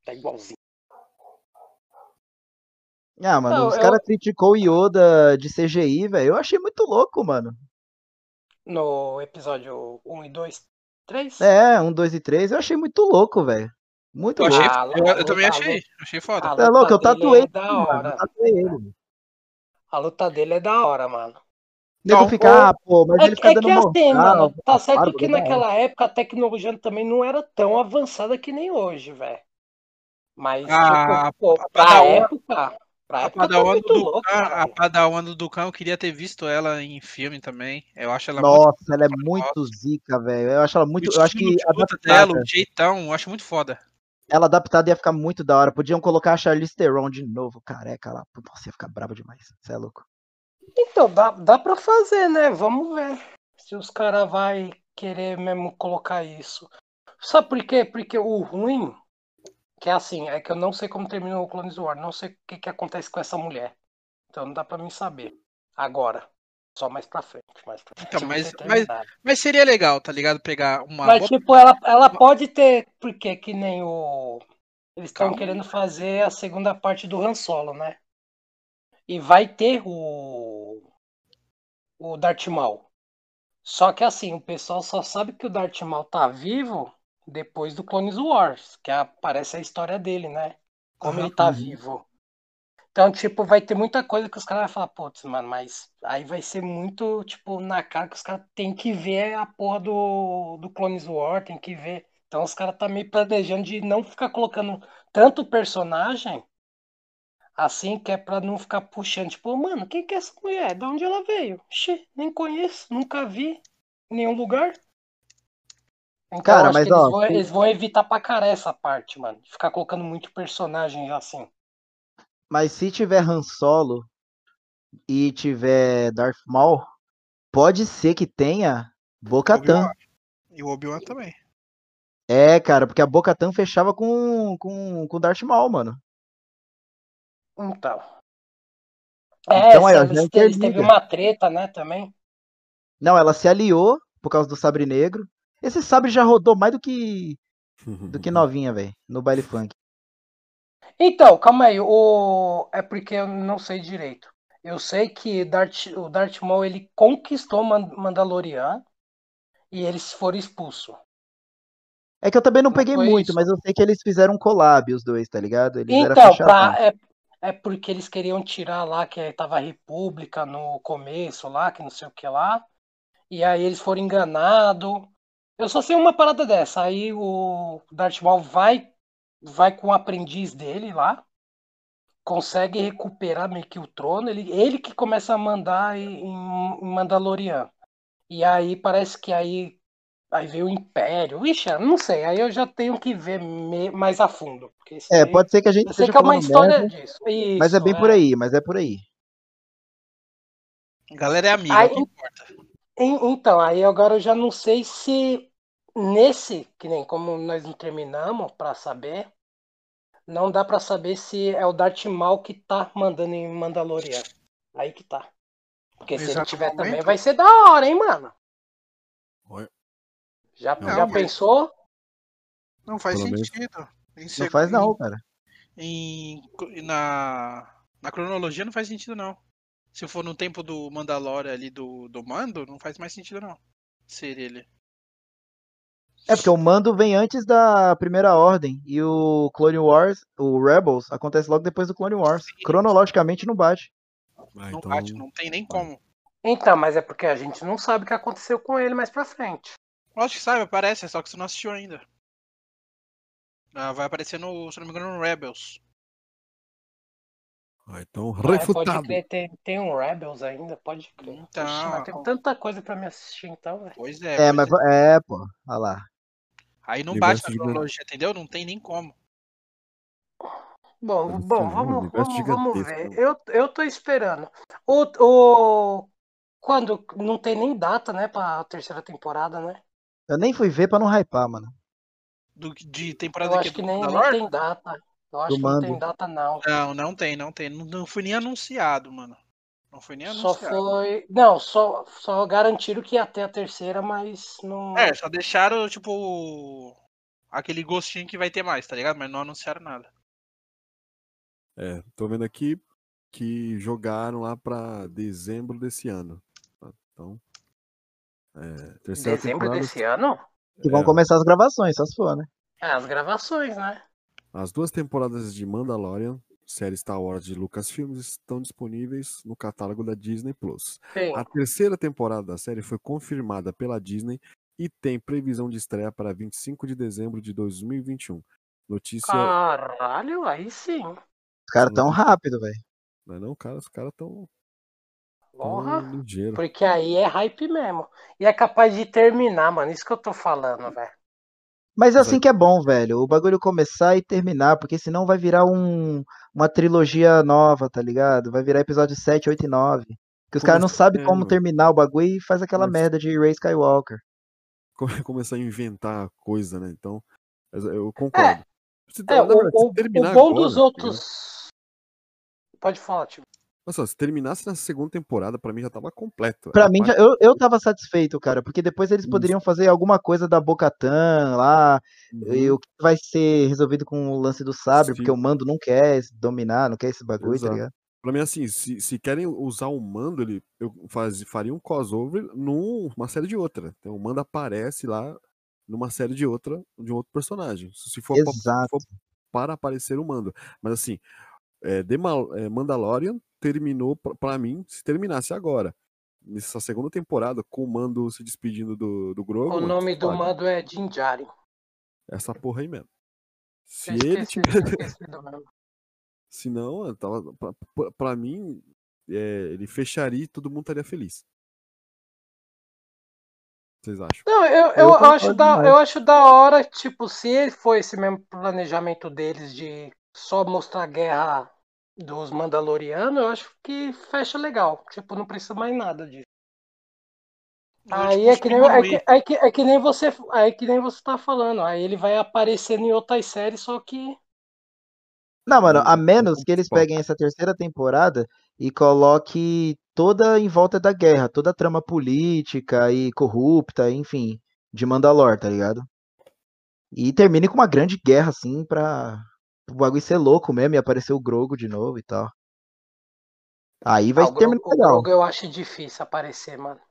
Tá igualzinho. Ah, mano, Não, os eu- caras criticou o Yoda de CGI, velho. Eu achei muito louco, mano. No episódio 1 e 2, 3. É, um, dois e três, eu achei muito louco, velho. Muito Eu, louco. achei, Ah, eu, eu luta- também achei. Achei foda. é louco? Eu tatuei é ele, da mano. hora. Eu tatuei ele. mano. A luta dele é da hora, mano. Não, fica, o- ah, pô, mas É, ele fica é dando que assim, mano, tá a certo barba que é naquela época a tecnologia também não era tão avançada que nem hoje, velho. Mas, A- tipo, pô, a pra Padawan- época, pra A Padawan muito do louco, Dukan, a caralho. Padawan do Dukan, eu queria ter visto ela em filme também. Eu acho ela Nossa, ela é muito zica, velho. Eu acho ela muito. muito. Eu acho que de adaptada, dela, o jeitão, eu acho muito foda. ela adaptada ia ficar muito da hora. Podiam colocar a Charlize Theron de novo, careca lá. Nossa, ia ficar braba demais. Você é louco. Então, dá, dá pra fazer, né? Vamos ver se os caras vai querer mesmo colocar isso. Sabe por quê? Porque o ruim, que é assim, é que eu não sei como terminou o Clones War, não sei o que, que acontece com essa mulher. Então não dá pra mim saber. Agora. Só mais pra frente. Mais pra frente Então, se mas- mas-. Mas seria legal, tá ligado? Pegar uma. Mas, tipo, ela, ela pode ter. Porque que nem o. Eles estão querendo fazer a segunda parte do Han Solo, né? E vai ter o. O Darth Maul. Só que assim, o pessoal só sabe que o Darth Maul tá vivo depois do Clones Wars, que aparece a história dele, né? Como Aham. ele tá Uhum. vivo. Então, tipo, vai ter muita coisa que os caras vão falar, putz, mano, mas aí vai ser muito, tipo, na cara que os caras têm que ver a porra do, do Clones War, tem que ver. Então os caras tá meio planejando de não ficar colocando tanto personagem assim, que é pra não ficar puxando, tipo, mano, quem que é essa mulher? De onde ela veio? Xi, nem conheço, nunca vi em nenhum lugar. Então Cara, mas, que eles, ó, vão, eles vão evitar pra caralho essa parte, mano. de Ficar colocando muito personagem assim. Mas se tiver Han Solo e tiver Darth Maul, pode ser que tenha. Obi-Wan. E o Obi-Wan também. É, cara, porque a Bo-Katan fechava com com com Darth Maul, mano. Então. É, Então, aí, ó, eles, eles teve uma treta, né, também. Não, ela se aliou por causa do sabre negro. Esse sabre já rodou mais do que do que [LAUGHS] novinha, velho, no baile funk. Então, calma aí, o... é porque eu não sei direito. Eu sei que Darth, o Darth Maul ele conquistou Man- Mandalorian e eles foram expulsos. É que eu também não Não peguei muito, isso? mas eu sei que eles fizeram um collab, os dois, tá ligado? Eles Então, pra, é, é porque eles queriam tirar lá que tava a República no começo lá, que não sei o que lá. E aí eles foram enganados. Eu só sei uma parada dessa. Aí o Darth Maul vai, vai com o aprendiz dele lá. Consegue recuperar meio que o trono. Ele, ele que começa a mandar em, em Mandalorian. E aí parece que aí, aí veio o Império. Ixi, eu não sei. Aí eu já tenho que ver me- mais a fundo. Porque isso É, aí- pode ser que a gente eu sei que é uma história merda, disso. mas é Isso, bem por aí, mas é por aí. A galera é amiga, Aí- é o que importa. En- Então, aí agora eu já não sei se nesse, que nem como nós não terminamos pra saber, não dá pra saber se é o Darth Maul que tá mandando em Mandalorian. Aí que tá. Porque se ele tiver também vai ser da hora, hein, mano? Olha, Já, Não, já mas- pensou? Não faz Pelo sentido. Em Não faz não, em- cara. em- na, na cronologia não faz sentido não. Se for no tempo do Mandalorian ali do, do Mando, não faz mais sentido não. Ser ele. É porque o mando vem antes da primeira ordem e o Clone Wars, o Rebels, acontece logo depois do Clone Wars. Cronologicamente não bate. ah, não então, bate, não tem nem como. Então, mas é porque a gente não sabe o que aconteceu com ele mais pra frente. Lógico que sabe, aparece, é só que você não assistiu ainda. Ah, vai aparecer no, se não me engano, no Rebels. ah, então É, pode refutado. crer, tem, tem um Rebels ainda, pode crer. Então. Ixi, mas tem tanta coisa pra me assistir então, velho. Pois é. É, pois mas é. é, pô, olha lá. Aí não Universo bate gigante. cronologia, entendeu? Não tem nem como. Bom, bom, ser, vamos, vamos, vamos ver. Eu, eu tô esperando. O, o, quando não tem nem data, né, pra terceira temporada, né? Eu nem fui ver pra não hypar, mano. Do, de Eu temporada aqui acho que do nem, nem tem data. Eu acho Do que não tem Mando. data, não. Não, não tem, não tem. Não, não foi nem anunciado, mano. Não foi nem Só anunciado. foi. Não, só, só garantiram que ia ter a terceira, mas não. É, só deixaram, tipo, aquele gostinho que vai ter mais, tá ligado? Mas não anunciaram nada. É, tô vendo aqui que jogaram lá pra dezembro desse ano. tá? Então, é, terceira Dezembro temporada, desse ano? Que vão É. começar as gravações, só se for, né? É, as gravações, né? As duas temporadas de Mandalorian, série Star Wars de Lucasfilms, estão disponíveis no catálogo da Disney Plus. Sim. A terceira temporada da série foi confirmada pela Disney e tem previsão de estreia para 25 de dezembro de 2021. Notícia. Caralho, aí sim. Os caras tão rápido, velho. Não é não, cara? Os caras tão, Porra. tão. Porque aí é hype mesmo. E é capaz de terminar, mano. Isso que eu tô falando, velho. Mas é assim que é bom, velho. O bagulho começar e terminar, porque senão vai virar um, uma trilogia nova, tá ligado? Vai virar episódio 7, 8 e 9. Que os caras não sabem é, como mano. terminar o bagulho e faz aquela Mas- merda de Ray Skywalker. Come- [LAUGHS] Começar a inventar coisa, né? Então, eu concordo. Se, É, na o, verdade, o, o bom agora, dos tá outros. Pode falar, tipo. Nossa, se terminasse na segunda temporada, pra mim já tava completo. Pra A mim, parte- já, eu, eu tava satisfeito, cara, porque depois eles poderiam fazer alguma coisa da Bocatan lá, e Uhum, o que vai ser resolvido com o lance do sabre, porque Sim. o mando não quer dominar, não quer esse bagulho, tá Exato. ligado? Pra mim, assim, se, se querem usar o mando, ele, eu faz, faria um crossover numa série de outra. Então o mando aparece lá numa série de outra, de um outro personagem. Se for, pa- se for para aparecer o mando. Mas assim, é, The Mal- é, Mandalorian terminou, pra, pra mim, se terminasse agora. Nessa segunda temporada, com o mando se despedindo do, do Grogu. O nome do olha, mando é Jinjari. Essa porra aí mesmo. Se Eu ele esqueci, tiver. [LAUGHS] Se não, tava, pra, mim, é, ele fecharia e todo mundo estaria feliz. Vocês acham? Não, eu, eu, Eu acho da, demais. eu acho da hora, tipo, se ele for esse mesmo planejamento deles de só mostrar a guerra dos Mandalorianos, eu acho que fecha legal. Tipo, não precisa mais nada disso. Aí Tipo, é que, nem, é, que, é, que, é que nem você é que nem você tá falando. Aí ele vai aparecendo em outras séries, só que. Não, mano, a Hum, menos que eles peguem essa terceira temporada e coloque toda em volta da guerra, toda a trama política e corrupta, enfim, de Mandalor, tá ligado? E termine com uma grande guerra, assim, pra o bagulho ser louco mesmo e aparecer o Grogo de novo e tal. Aí vai Ah, terminar Grogu, o legal. Grogu eu acho difícil aparecer, mano.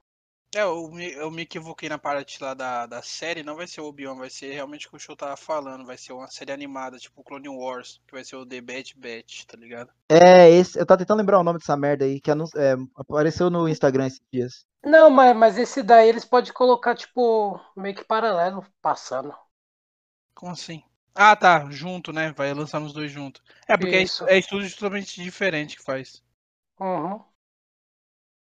É, eu me, eu me equivoquei na parte lá da, da série, não vai ser o Obi-Wan, vai ser realmente o que o show tava falando, vai ser uma série animada, tipo Clone Wars, que vai ser o The Bad Batch, tá ligado? É, esse, eu tava tentando lembrar o nome dessa merda aí, que anun- é, apareceu no Instagram esses dias. Não, mas, mas esse daí eles podem colocar, tipo, meio que paralelo, passando. Como assim? Ah, tá, junto, né? Vai lançar nos dois juntos. É, porque é, Isso. é estúdio totalmente diferente que faz. Uhum.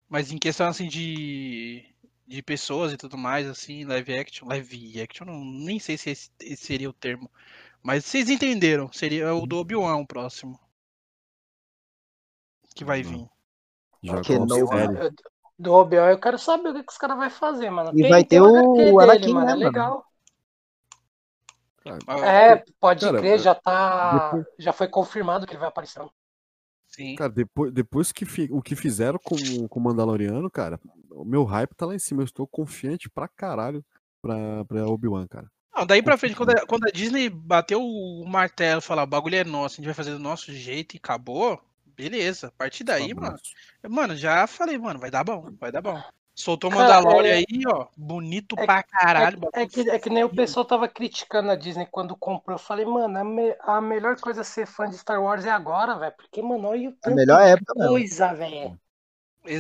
Mas em questão, assim, de, de pessoas e tudo mais, assim, live action, live action, não, nem sei se esse, esse seria o termo. Mas vocês entenderam, seria o do Obi-Wan o próximo. Que vai Não. vir. Já Que. Eu- Do Obi-Wan eu quero saber o que, que os caras vão fazer, mano. E vai ter o o HQ Anakin, mano. né, É mano? legal. Mas- É, pode Cara, crer, já tá. depois- Já foi confirmado que ele vai aparecer. Sim. Cara, depois, depois que fi- o que fizeram com, com o Mandaloriano, cara, o meu hype tá lá em cima. Eu estou confiante pra caralho pra, pra Obi-Wan, cara. Não, daí pra frente, quando a, quando a Disney bateu o martelo e falar, o bagulho é nosso, a gente vai fazer do nosso jeito e acabou, beleza. A partir daí, mano, mano, já falei, mano, vai dar bom, vai dar bom. Soltou Mandalorian é- aí, ó, bonito é- pra caralho. É, é que, é que nem o pessoal tava criticando a Disney quando comprou. Eu falei, mano, a, me- a melhor coisa ser fã de Star Wars é agora, velho. Porque, mano, olha o A tanto melhor de época coisa, velho.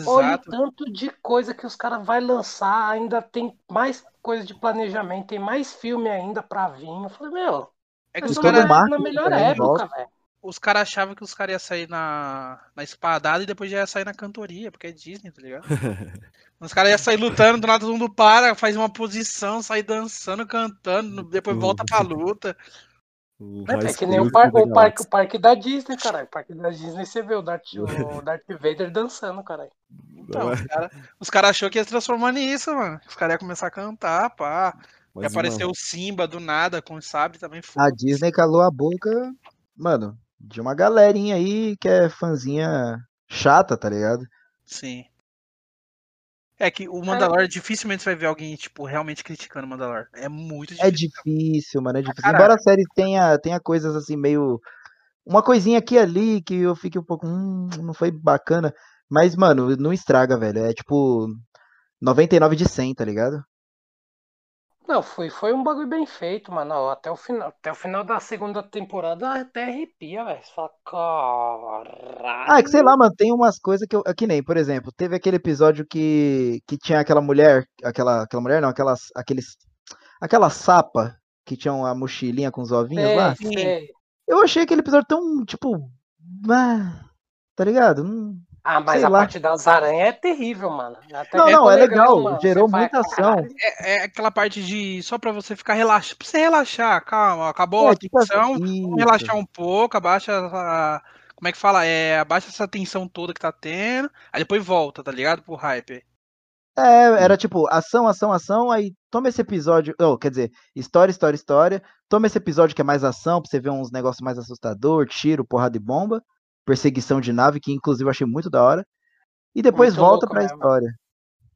Olha o Exato. tanto de coisa que os caras vão lançar. Ainda tem mais coisa de planejamento, tem mais filme ainda pra vir. Eu falei, meu, É que os caras na, melhor época, velho. Os cara achavam que os caras iam sair na, na espadada e depois já ia sair na cantoria, porque é Disney, tá ligado? [LAUGHS] Os caras iam sair lutando, do nada todo mundo para, faz uma posição, sai dançando, cantando, depois volta pra luta. O É, é que nem o, Musical par- da o, parque, o parque da Disney, caralho. O parque da Disney você vê o Darth, [LAUGHS] o Darth Vader dançando, caralho. Então, os caras cara achou que ia se transformar nisso, mano. Os caras iam começar a cantar, pá. E Mas, apareceu mano, o Simba do nada com o sabre também. A foda. Disney calou a boca, mano, de uma galerinha aí que é fãzinha chata, tá ligado? Sim. É que o Mandalor, dificilmente você vai ver alguém, tipo, realmente criticando o Mandalor. É muito É difícil. difícil, mano, é difícil. caralho. Embora a série tenha, tenha coisas assim meio. Uma coisinha aqui e ali que eu fique um pouco. Hum, não foi bacana. Mas, mano, não estraga, velho. É tipo. 99 de 100, tá ligado? Não, foi, foi um bagulho bem feito, mano. Até o final, até o final da segunda temporada até arrepia, velho. Fala, caralho. Ah, é que sei lá, mano, tem umas coisas que eu. é Que nem, por exemplo, teve aquele episódio que, que tinha aquela mulher. Aquela, aquela mulher, não, aquelas, aqueles. Aquela sapa que tinha uma mochilinha com os ovinhos lá. Sei. Eu achei aquele episódio tão, tipo. ah, tá ligado? Não- Ah, mas Sei a lá. parte das aranhas é terrível, mano. Até Não, não, é legal, mano. gerou Você muita ação. "Caralho". É, é aquela parte de. Só pra você ficar relaxado. Pra você relaxar, calma. Acabou É, a tipo assim, tensão. Isso. relaxar um pouco, abaixa a. Como é que fala? É, abaixa essa tensão toda que tá tendo. Aí depois volta, tá ligado? Pro hype. É, era tipo, ação, ação, ação, aí toma esse episódio, oh, quer dizer, história, história, história, toma esse episódio que é mais ação, pra você ver uns negócios mais assustador, tiro, porrada de bomba, perseguição de nave, que inclusive eu achei muito da hora. E depois Muito volta louco pra mesmo. história.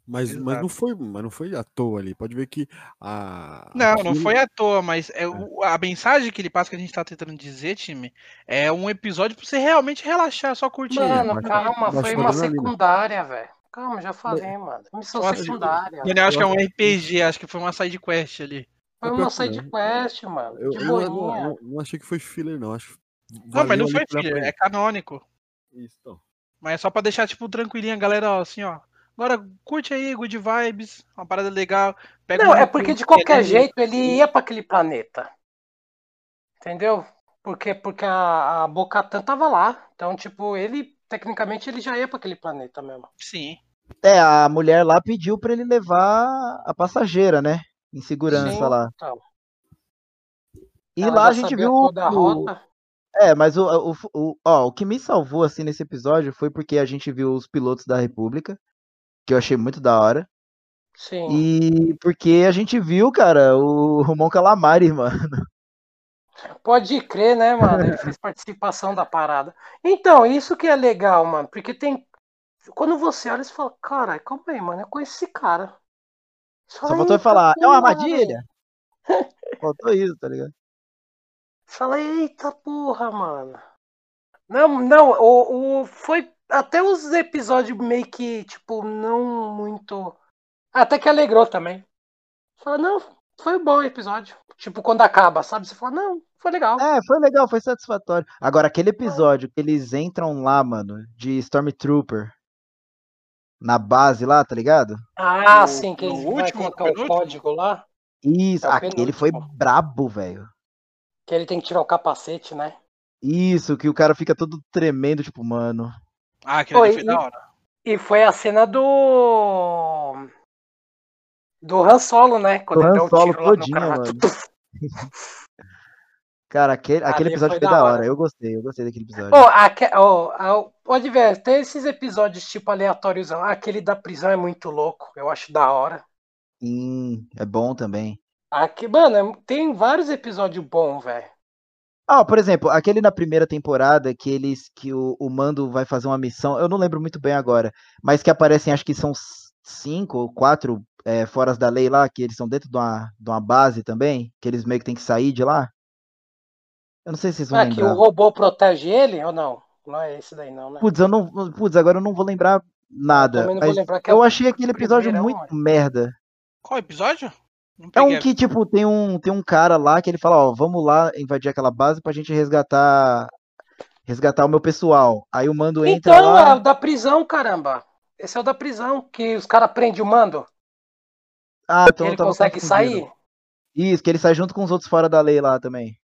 Mas, mas não foi, mas não foi à toa ali. Pode ver que a Não, não aquilo- foi à toa, mas é o- a mensagem que ele passa que a gente tá tentando dizer, time, é um episódio pra você realmente relaxar, só curtir. Mano, baixa- calma, baixa foi uma secundária, velho. Calma, já falei, mano. Missão Nossa, secundária. Acho que é um Eu RPG, acho que foi uma side quest ali. Foi Eu uma penso, side né? quest, mano. Eu, De eu não, não- não achei que foi filler, não. Acho Não, mas não foi filler, é canônico. Isso, então. Mas é só pra deixar, tipo, tranquilinho a galera, ó, assim, ó. Agora curte aí, good vibes, uma parada legal. Pega Não, é porque de qualquer ali, jeito ele ia pra aquele planeta. Entendeu? Porque, porque a, a Bocatan tava lá. Então, tipo, ele, tecnicamente, ele já ia pra aquele planeta mesmo. Sim. É, a mulher lá pediu pra ele levar a passageira, né? Em segurança Sim, lá. então. E Ela lá a gente viu. toda a o- rota. É, mas o, o, o, ó, o que me salvou assim nesse episódio foi porque a gente viu os pilotos da República, que eu achei muito da hora. Sim. E porque a gente viu, cara, o Romão Calamari, [LAUGHS] mano. Pode crer, né, mano? Ele fez participação da parada. Então, isso que é legal, mano. Porque tem. Quando você olha, você fala, caralho, calma aí, mano. Eu conheço esse cara. Só fala, faltou ele "Eita falar, é uma armadilha? [LAUGHS] Faltou isso, tá ligado? Fala, eita porra, mano. Não, não, o, o, foi até os episódios meio que, tipo, não muito. Até que alegrou também. Fala, não, foi um bom episódio. Tipo, quando acaba, sabe? Você fala, não, foi legal. É, foi legal, foi satisfatório. Agora, aquele episódio que eles entram lá, mano, de Stormtrooper, na base lá, tá ligado? Ah, No- sim, que eles vai último, colocar o código lá. Isso, É aquele foi brabo, velho. Que ele tem que tirar o capacete, né? Isso, que o cara fica todo tremendo, tipo, mano. Ah, aquele foi e- da hora. E foi a cena do. Do Han Solo, né? Quando Do ele Han Solo no todinho, cara. mano. [LAUGHS] Cara, aquele, aquele Ali episódio foi foi da da hora. hora. Eu gostei, eu gostei daquele episódio. Pô, aque- ó, ó, pode ver, tem esses episódios tipo aleatórios. Aquele da prisão é muito louco. Eu acho da hora. Sim, é bom também. Aqui, mano, é- tem vários episódios bons, velho. Ah, por exemplo, aquele na primeira temporada que eles que o, o Mando vai fazer uma missão, eu não lembro muito bem agora, mas que aparecem, acho que são cinco ou quatro é, foras da lei lá, que eles são dentro de uma, de uma base também, que eles meio que tem que sair de lá. Eu não sei se vocês vão Ah, que o lembrar. robô protege ele ou não? Não é esse daí, não, né? Putz, eu não, putz, agora eu não vou lembrar nada, também não vou mas lembrar que é eu achei aquele episódio muito merda. Qual episódio? É um que, tipo, tem um, tem um cara lá que ele fala, ó, vamos lá invadir aquela base pra gente resgatar resgatar o meu pessoal. Aí o mando entra Então, é lá. o da prisão, caramba. Esse é o da prisão, que os caras prendem o mando. Ah, então ele consegue sair. Isso, que ele sai junto com os outros fora da lei lá também.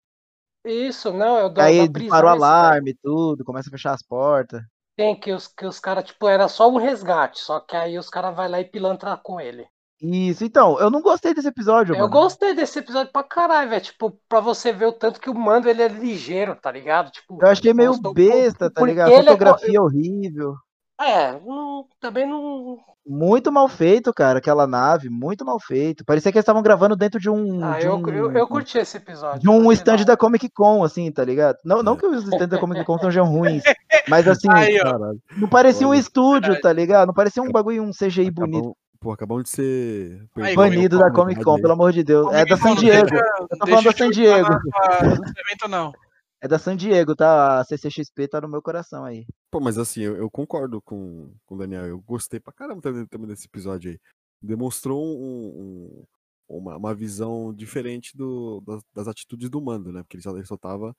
Isso, não, é o da, Aí da prisão. para o alarme e tudo, começa a fechar as portas. Tem que os, que os caras, tipo, era só um resgate, só que aí os caras vai lá e pilantra com ele. Isso, então, eu não gostei desse episódio, Eu mano. gostei desse episódio pra caralho, velho. Tipo, pra você ver o tanto que o mando ele é ligeiro, tá ligado? Tipo, Eu achei meio besta, tá porque ligado? ele é Fotografia horrível. É, não- também não. Muito mal feito, cara, aquela nave, muito mal feito. Parecia que eles estavam gravando dentro de um. Ah, de eu, um... eu, eu curti esse episódio. de um stand da- da Comic Con, assim, tá ligado? Não, não É. que os [LAUGHS] stands da Comic Con sejam ruins, mas assim, Aí, ó. Caralho. não parecia um estúdio, tá ligado? Não parecia um bagulho, um CGI bonito. Acabamos, pô, acabamos de ser Aí, Banido da Comic Con, pelo amor de Deus. É da San Diego. Eu tô falando da San Diego. Não evento, não. É da San Diego, tá? A CCXP tá no meu coração aí. Pô, mas assim, eu, eu concordo com, com o Daniel. Eu gostei pra caramba também, também desse episódio aí. Demonstrou um- um- uma, uma visão diferente do, das, das atitudes do mando, né? Porque ele só, ele só tava.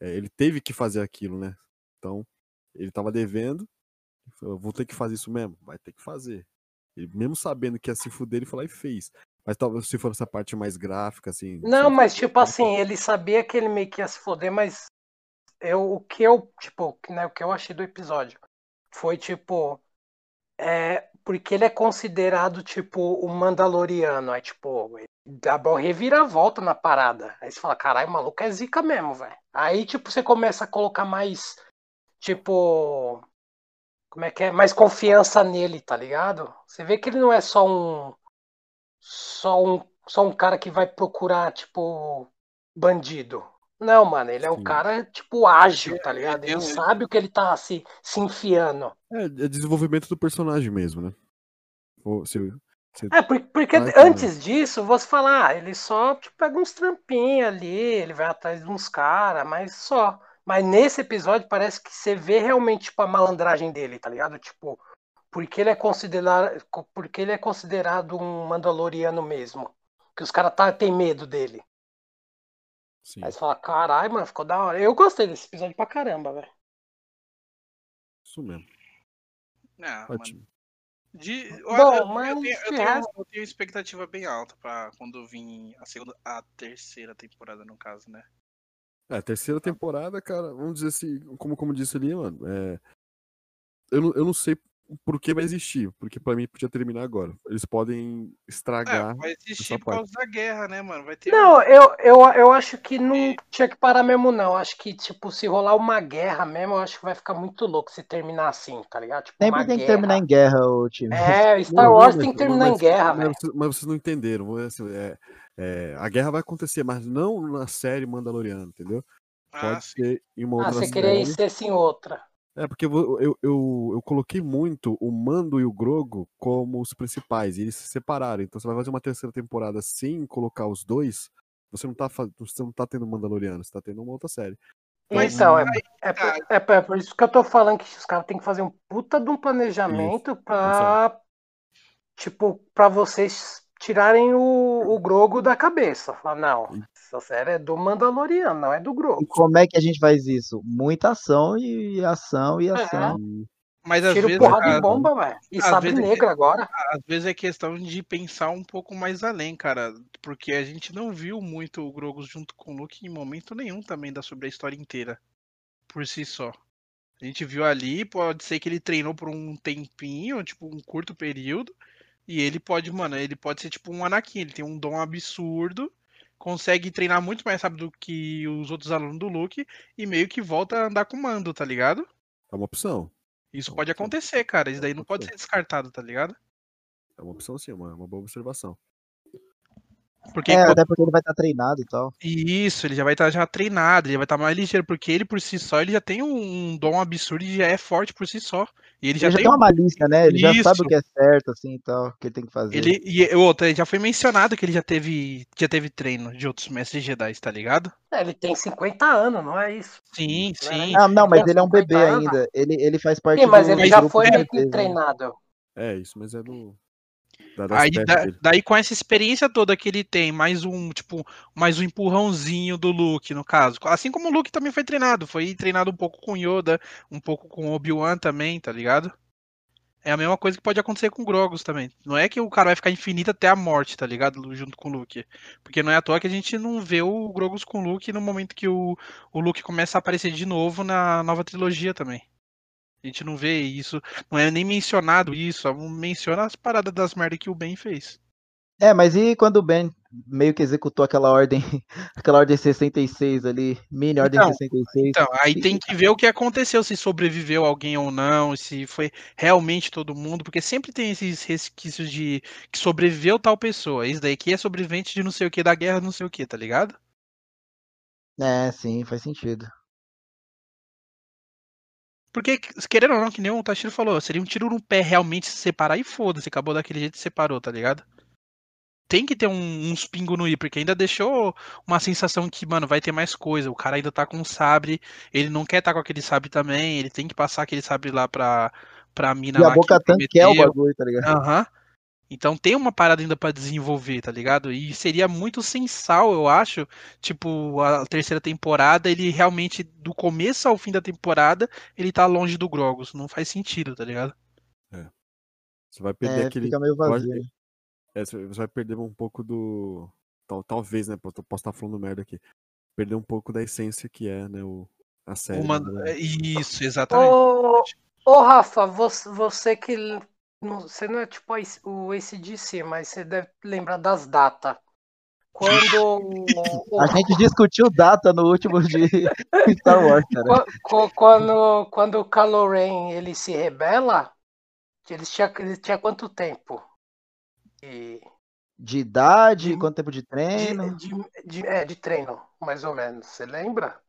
é, ele teve que fazer aquilo, né? Então, ele tava devendo. ele falou, vou ter que fazer isso mesmo? Vai ter que fazer. Ele, mesmo sabendo que ia se fuder, ele foi lá e fez. Mas talvez se for essa parte mais gráfica, assim. Não, mas tipo assim, ele sabia que ele meio que ia se foder, mas eu, o que eu, tipo, né, o que eu achei do episódio foi tipo. É, porque ele é considerado, tipo, o Mandaloriano. Aí, tipo, ele dá uma reviravolta na parada. Aí você fala, caralho, o maluco é zica mesmo, velho. Aí, tipo, você começa a colocar mais, tipo. Como é que é? Mais confiança nele, tá ligado? Você vê que ele não é só um. Só um, só um cara que vai procurar, tipo, bandido. Não, mano, ele é um Sim. cara, tipo, ágil, tá ligado? Ele eu- sabe o que ele tá se, se enfiando. É, é desenvolvimento do personagem mesmo, né? Ou se- se- É, por- porque Ai, cara. antes disso, você fala, ah, ele só tipo, pega uns trampinhos ali, ele vai atrás de uns caras, mas só. Mas nesse episódio parece que você vê realmente tipo, a malandragem dele, tá ligado? Tipo, porque ele é considerado, porque ele é considerado um Mandaloriano mesmo. Que os caras tá, tem medo dele. sim. Aí você fala, caralho, mano, ficou da hora. Eu gostei desse episódio pra caramba, velho. Isso mesmo. Ah, mano, Ótimo. de, eu, Bom, eu- mas eu, tenho, eu, de tenho, eu tenho expectativa bem alta pra quando vir a segunda, a terceira temporada, no caso, né? É, a terceira temporada, cara, vamos dizer assim, como, como disse ali, mano, é, eu, não, eu não sei por que vai existir, porque pra mim podia terminar agora. Eles podem É, estragar. vai existir por causa da guerra, né, mano? Vai ter Não, eu, eu, eu acho que não tinha que parar mesmo, não. Acho que, tipo, se rolar uma guerra mesmo, eu acho que vai ficar muito louco se terminar assim, tá ligado? Tipo, Sempre uma tem que guerra. terminar em guerra, o time. É, [LAUGHS] Star Não, não, Wars tem que terminar mas- em guerra, mas velho. vocês- Mas vocês não entenderam. vou- assim, é, é, a guerra vai acontecer, mas não na série Mandaloriana, entendeu? Ah, Pode sim. ser em uma Ah, outra você queria série. ser assim outra. É, porque eu, eu, eu, eu coloquei muito o Mando e o Grogo como os principais, e eles se separaram. Então você vai fazer uma terceira temporada sem colocar os dois, você não tá, você não tá tendo Mandaloriano, você tá tendo uma outra série. Mas então, é, é, por, é, é por isso que eu tô falando que os caras têm que fazer um puta de um planejamento pra. Tipo, pra vocês tirarem o, o Grogo da cabeça. Falar, não, essa série é do Mandaloriano, não é do E Grogo. como é que a gente faz isso? Muita ação e ação e ação. E- Mas às Tiro vezes, porrada a- de bomba, velho. E sabre vezes é- negra agora. às vezes é questão de pensar um pouco mais além, cara. Porque a gente não viu muito o Grogus junto com o Luke em momento nenhum também da sobre a história inteira. Por si só. A gente viu ali, pode ser que ele treinou por um tempinho, tipo, um curto período. E ele pode, mano, ele pode ser tipo um Anakin, ele tem um dom absurdo, consegue treinar muito mais rápido que os outros alunos do Luke e meio que volta a andar com mando, tá ligado? É uma opção. Isso Não, pode sim. acontecer, cara. Isso daí não pode Pode ser descartado, tá ligado? É uma opção sim, uma, uma boa observação. Porque É, quando- até porque ele vai estar treinado e tal. Isso, ele já vai estar já treinado, ele vai estar mais ligeiro, porque ele por si só ele já tem um, dom absurdo e já é forte por si só. E ele já ele já tem tem uma malícia, né? Ele já Isso. sabe o que é certo, assim e tal, o que ele tem que fazer. ele e outra, já foi mencionado que ele já teve já teve treino de outros mestres Jedi, tá ligado? É, ele tem 50 anos, não é isso? Sim, sim. Ah, não, mas ele é um bebê 50 anos. ainda. Ele, ele faz parte Sim, mas do ele já foi né? treinado. É, isso, mas é do. Aí da- daí com essa experiência toda que ele tem, mais um, tipo, mais um empurrãozinho do Luke, no caso. Assim como o Luke também foi treinado, foi treinado um pouco com Yoda, um pouco com Obi-Wan também, tá ligado? É a mesma coisa que pode acontecer com o Grogus também. Não é que o cara vai ficar infinito até a morte, tá ligado? Junto com o Luke. Porque não é à toa que a gente não vê o Grogus com o Luke no momento que o, o Luke começa a aparecer de novo na nova trilogia também. A gente não vê isso, não é nem mencionado isso, só menciona as paradas das merdas que o Ben fez. É, mas e quando o Ben meio que executou aquela ordem, [LAUGHS] aquela ordem 66 ali, mini ordem Então, 66? Então, aí tem que ver o que aconteceu, se sobreviveu alguém ou não, se foi realmente todo mundo, porque sempre tem esses resquícios de que sobreviveu tal pessoa. Isso daí que é sobrevivente de não sei o que, da guerra não sei o que, tá ligado? É, sim, faz sentido. Porque, querendo ou não, que nem o Tashiro falou, seria um tiro no pé realmente se separar e foda-se, acabou daquele jeito e separou, tá ligado? Tem que ter um- uns pingos no i, porque ainda deixou uma sensação que, mano, vai ter mais coisa. O cara ainda tá com um sabre, ele não quer tá com aquele sabre também, ele tem que passar aquele sabre lá pra, pra mina E lá a Boca que quer o prometeu. bagulho, tá ligado? Aham. Então tem uma parada ainda pra desenvolver, tá ligado? E seria muito sensal, eu acho, tipo, a terceira temporada, ele realmente, do começo ao fim da temporada, ele tá longe do Grogos. Não faz sentido, tá ligado? Você vai perder É, aquele. fica meio vazio. é, você você vai perder um pouco do. Tal, talvez, né? Posso posso estar falando merda aqui. Perder um pouco da essência que é, né? O, a série. Uma... né? Isso, exatamente. Ô, ô Rafa, você, você que. Não- Você não é tipo o ACDC, mas você deve lembrar das datas. Quando. A gente discutiu data no último de [LAUGHS] Star Wars, cara. Qu- qu- Quando, quando o Kylo Ren ele se rebela, eles tinha, ele tinha quanto tempo? E De idade, De- quanto tempo de De, treino? de, de- é, de treino, mais ou menos. Você lembra?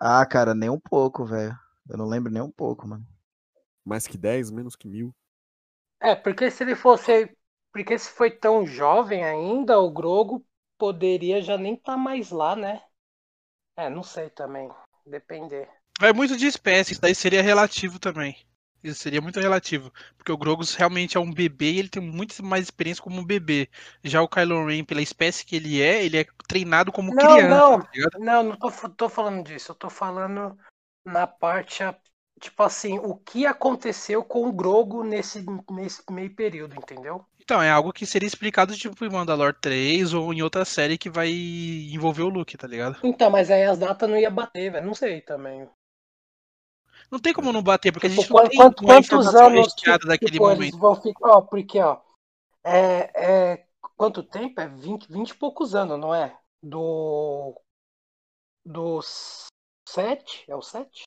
Ah, cara, nem um pouco, velho. Eu não lembro nem um pouco, mano. Mais que 10, menos que mil. É, porque se ele fosse. Porque se foi tão jovem ainda, o Grogo poderia já nem estar mais lá, né? É, não sei também. Depender. Vai muito de espécie, isso daí seria relativo também. Isso seria muito relativo. Porque o Grogus realmente é um bebê e ele tem muito mais experiência como um bebê. Já o Kylo Ren, pela espécie que ele é, ele é treinado como Não, criança. não. tá? Não, não tô, tô falando disso. Eu tô falando na parte. A- Tipo assim, o que aconteceu com o Grogo nesse, nesse meio período, entendeu? Então, é algo que seria explicado tipo em Mandalore 3 ou em outra série que vai envolver o Luke, tá ligado? Então, mas aí as datas não ia bater, velho. Não sei também. Não tem como não bater, porque a Tipo, gente não quan- tem quant- uma quantos anos tipo, daquele tipo, momento. vão ficar. Ó, porque, ó. É, é, quanto tempo? É 20, 20 e poucos anos, não é? Do. Do 7? É o 7?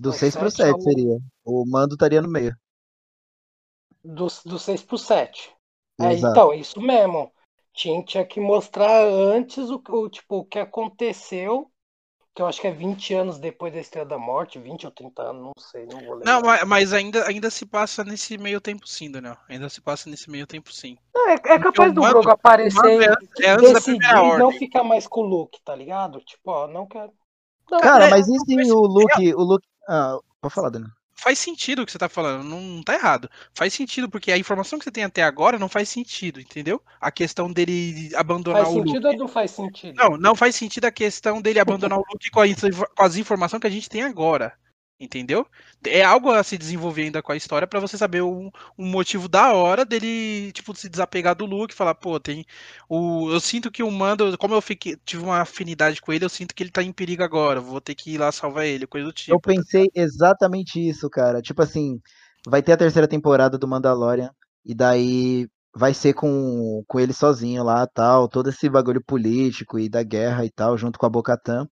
Do O 6 pro sete é 7 o- seria. O mando estaria no meio. Do, do 6 pro 7. É, então, isso mesmo. Tinha, tinha que mostrar antes o, o, tipo, o que aconteceu. Que eu acho que é 20 anos depois da Estrela da Morte, 20 ou 30 anos, não sei, não vou lembrar. Não, mas, mas ainda, ainda se passa nesse meio tempo sim, Daniel. Ainda se passa nesse meio tempo sim. É, é capaz do mando- Grogo aparecer é- e é antes da decidir primeira não ordem. ficar mais com o Luke, tá ligado? Tipo, ó, não quero. Não, Cara, é, mas e se mas- o Luke. O Luke. Ah, pode falar, Daniel. Faz sentido o que você tá falando, não, não tá errado. Faz sentido, porque a informação que você tem até agora não faz sentido, entendeu? A questão dele abandonar faz o Luke. sentido ou não faz sentido? Não, não faz sentido a questão dele abandonar o Luke com, a com as informações que a gente tem agora. Entendeu? É algo a se desenvolver ainda com a história pra você saber um, um motivo da hora dele, tipo, se desapegar do Luke e falar, pô, tem. O, eu sinto que o Mando, como eu fiquei, tive uma afinidade com ele, eu sinto que ele tá em perigo agora. Vou ter que ir lá salvar ele, coisa do tipo. Eu pensei exatamente isso, cara. Tipo assim, vai ter a terceira temporada do Mandalorian, e daí vai ser com, com ele sozinho lá, tal, todo esse bagulho político e da guerra e tal, junto com a Bo-Katan.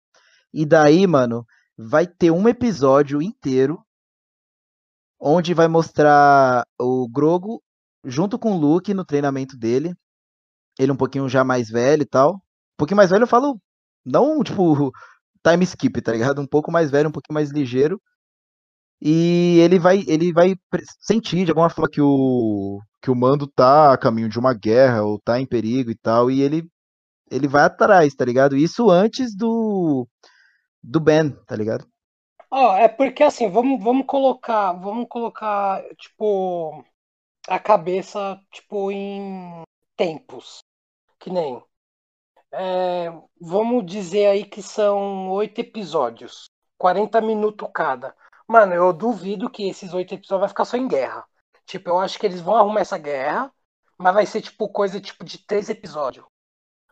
E daí, mano, vai ter um episódio inteiro onde vai mostrar o Grogo junto com o Luke no treinamento dele. Ele um pouquinho já mais velho e tal. Um pouquinho mais velho eu falo, não tipo [LAUGHS] time skip, tá ligado? Um pouco mais velho, um pouquinho mais ligeiro. E ele vai, ele vai sentir de alguma forma que o que o mando tá a caminho de uma guerra ou tá em perigo e tal, e ele ele vai atrás, tá ligado? Isso antes do do Ben, tá ligado? Ó, é porque assim, vamos, vamos colocar, vamos colocar, tipo, a cabeça, tipo, em tempos. Que nem. é, vamos dizer aí que são oito episódios. 40 minutos cada. Mano, eu duvido que esses oito episódios vai ficar só em guerra. Tipo, eu acho que eles vão arrumar essa guerra, mas vai ser tipo coisa tipo de três episódios.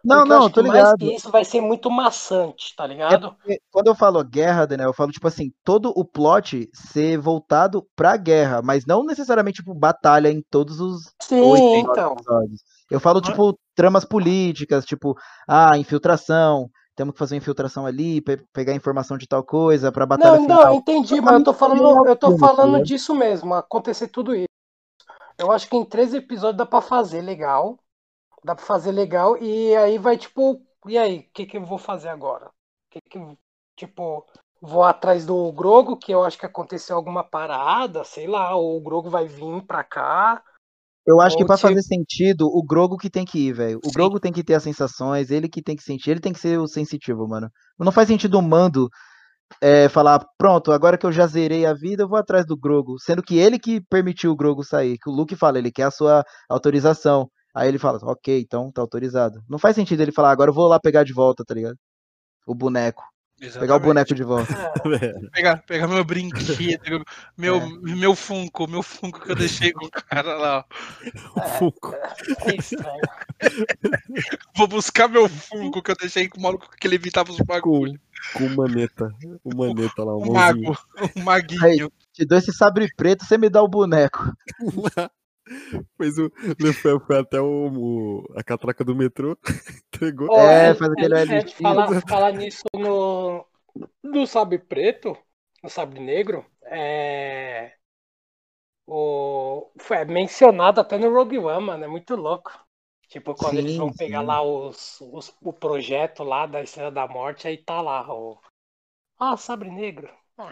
Não, Porque não, tô ligado. isso vai ser muito maçante, tá É ligado? porque quando eu falo guerra, Daniel, eu falo tipo assim, todo o plot ser voltado pra guerra, mas não necessariamente tipo batalha em todos os Sim, oito então. episódios. Eu falo Não é- tipo tramas políticas, tipo, ah, infiltração, temos que fazer uma infiltração ali, pe- pegar informação de tal coisa pra batalha Não, não, final. entendi, mas eu tô falando, eu tô tá falando disso mesmo, acontecer tudo isso. Eu acho que em três episódios dá pra fazer legal. Dá pra fazer legal e aí vai tipo, e aí, o que que eu vou fazer agora? Que que tipo, vou atrás do Grogo, que eu acho que aconteceu alguma parada, sei lá, ou o Grogo vai vir pra cá. Eu acho que pra tipo- fazer sentido, o Grogo que tem que ir, velho. O Sim. Grogo tem que ter as sensações, ele que tem que sentir, ele tem que ser o sensitivo, mano. Não faz sentido o Mando é, falar, pronto, agora que eu já zerei a vida, eu vou atrás do Grogo. Sendo que ele que permitiu o Grogo sair. Que o Luke fala, ele quer a sua autorização. Aí ele fala, ok, então tá autorizado. Não faz sentido ele falar, agora eu vou lá pegar de volta, tá ligado? O boneco. Pegar o Exatamente. boneco de volta. [LAUGHS] É, Pegar, pegar meu brinquedo, meu, É. meu Funko, meu Funko que eu deixei com o cara lá. ó. O Funko. é estranho. [LAUGHS] Vou buscar meu Funko que eu deixei com o maluco que ele evitava os Com, bagulhos. com o maneta. O maneta lá, o mãozinho. mago, um maguinho. Te dou esse sabre preto, você me dá o boneco. Pois o Lefebvre foi até o, o- a catraca do metrô, [LAUGHS] entregou. Ó, É, faz aquele é, LX. é, falar, falar nisso no, no sabre preto, no sabre negro, é, o, foi mencionado até no Rogue One, mano. É muito louco. Tipo, quando Sim, eles vão pegar sim. lá os, os- o projeto lá da Estrela da Morte, aí tá lá o. Ah, Sabre Negro.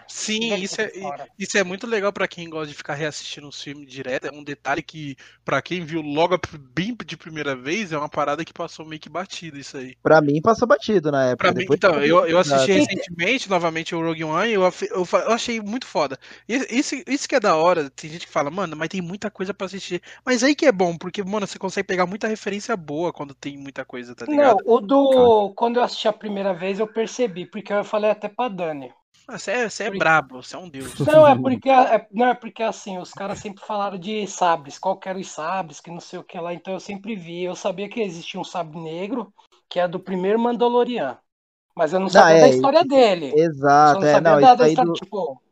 Sim, isso é, isso é muito legal pra quem gosta de ficar reassistindo os filmes direto. É um detalhe que, pra quem viu logo bem de primeira vez, é uma parada que passou meio que batida isso aí. Pra mim passou batido na época. Pra mim, depois então, eu, eu assisti recentemente, novamente, o Rogue One, e eu, eu, eu achei muito foda. Isso, isso que é da hora, tem gente que fala, mano, mas tem muita coisa pra assistir. Mas aí que é bom, porque, mano, você consegue pegar muita referência boa quando tem muita coisa, tá Não, ligado? o do. Quando eu assisti a primeira vez, eu percebi, porque eu falei até pra Dani. Ah, Você é, você é Por- brabo, você é um deus. Não, é porque, é, não, é porque assim, os caras sempre falaram de sabres, qual que eram os sabres, que não sei o que lá, então eu sempre vi. Eu sabia que existia um sabre negro, que é do primeiro Mandalorian. Mas eu não sabia é, da história dele. Eu só Exato, não é, sabia não, da, história, do... tipo,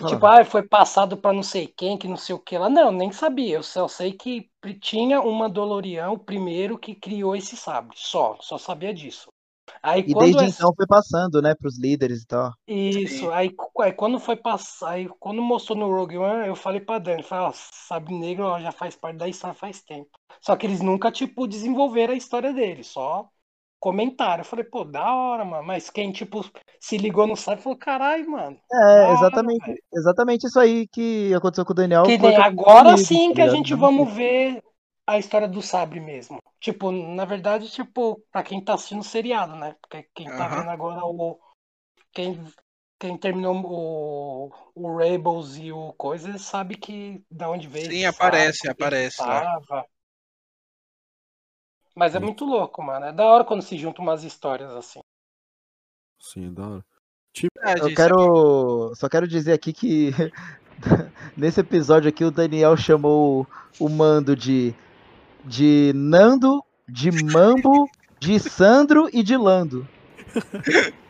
Ah, tipo, ah, foi passado pra não sei quem, que não sei o que lá. Não, nem sabia. Eu só sei que tinha um Mandalorian, o primeiro que criou esse sabre. Só, só sabia disso. Aí E desde essa- então foi passando, né, pros líderes e tal. Isso, aí, aí quando foi passar, aí quando mostrou no Rogue One, eu falei pra Dani, falei, ó, Sabre Negro ó, já faz parte da história faz tempo. Só que eles nunca, tipo, desenvolveram a história dele, só comentaram. Eu falei, pô, da hora, mano. Mas quem, tipo, se ligou no site falou, caralho, mano. É, da hora, exatamente, velho." exatamente isso aí que aconteceu com o Daniel. Que nem agora aconteceu sim comigo, que a tá gente vamos ver a história do Sabre mesmo. Tipo, na verdade, tipo, pra quem tá assistindo o seriado, né? Porque quem tá Aham. vendo agora o. Quem, quem terminou o, o Rebels e o Coisa sabe que da onde veio. Sim, aparece, sabre, aparece lá. tava. Mas é muito louco, mano. É da hora quando se juntam umas histórias assim. Sim, da hora. Eu isso é quero. Só quero dizer aqui que [LAUGHS] nesse episódio aqui o Daniel chamou o mando de, de Nando, de Mambo, de Sandro e de Lando. [LAUGHS]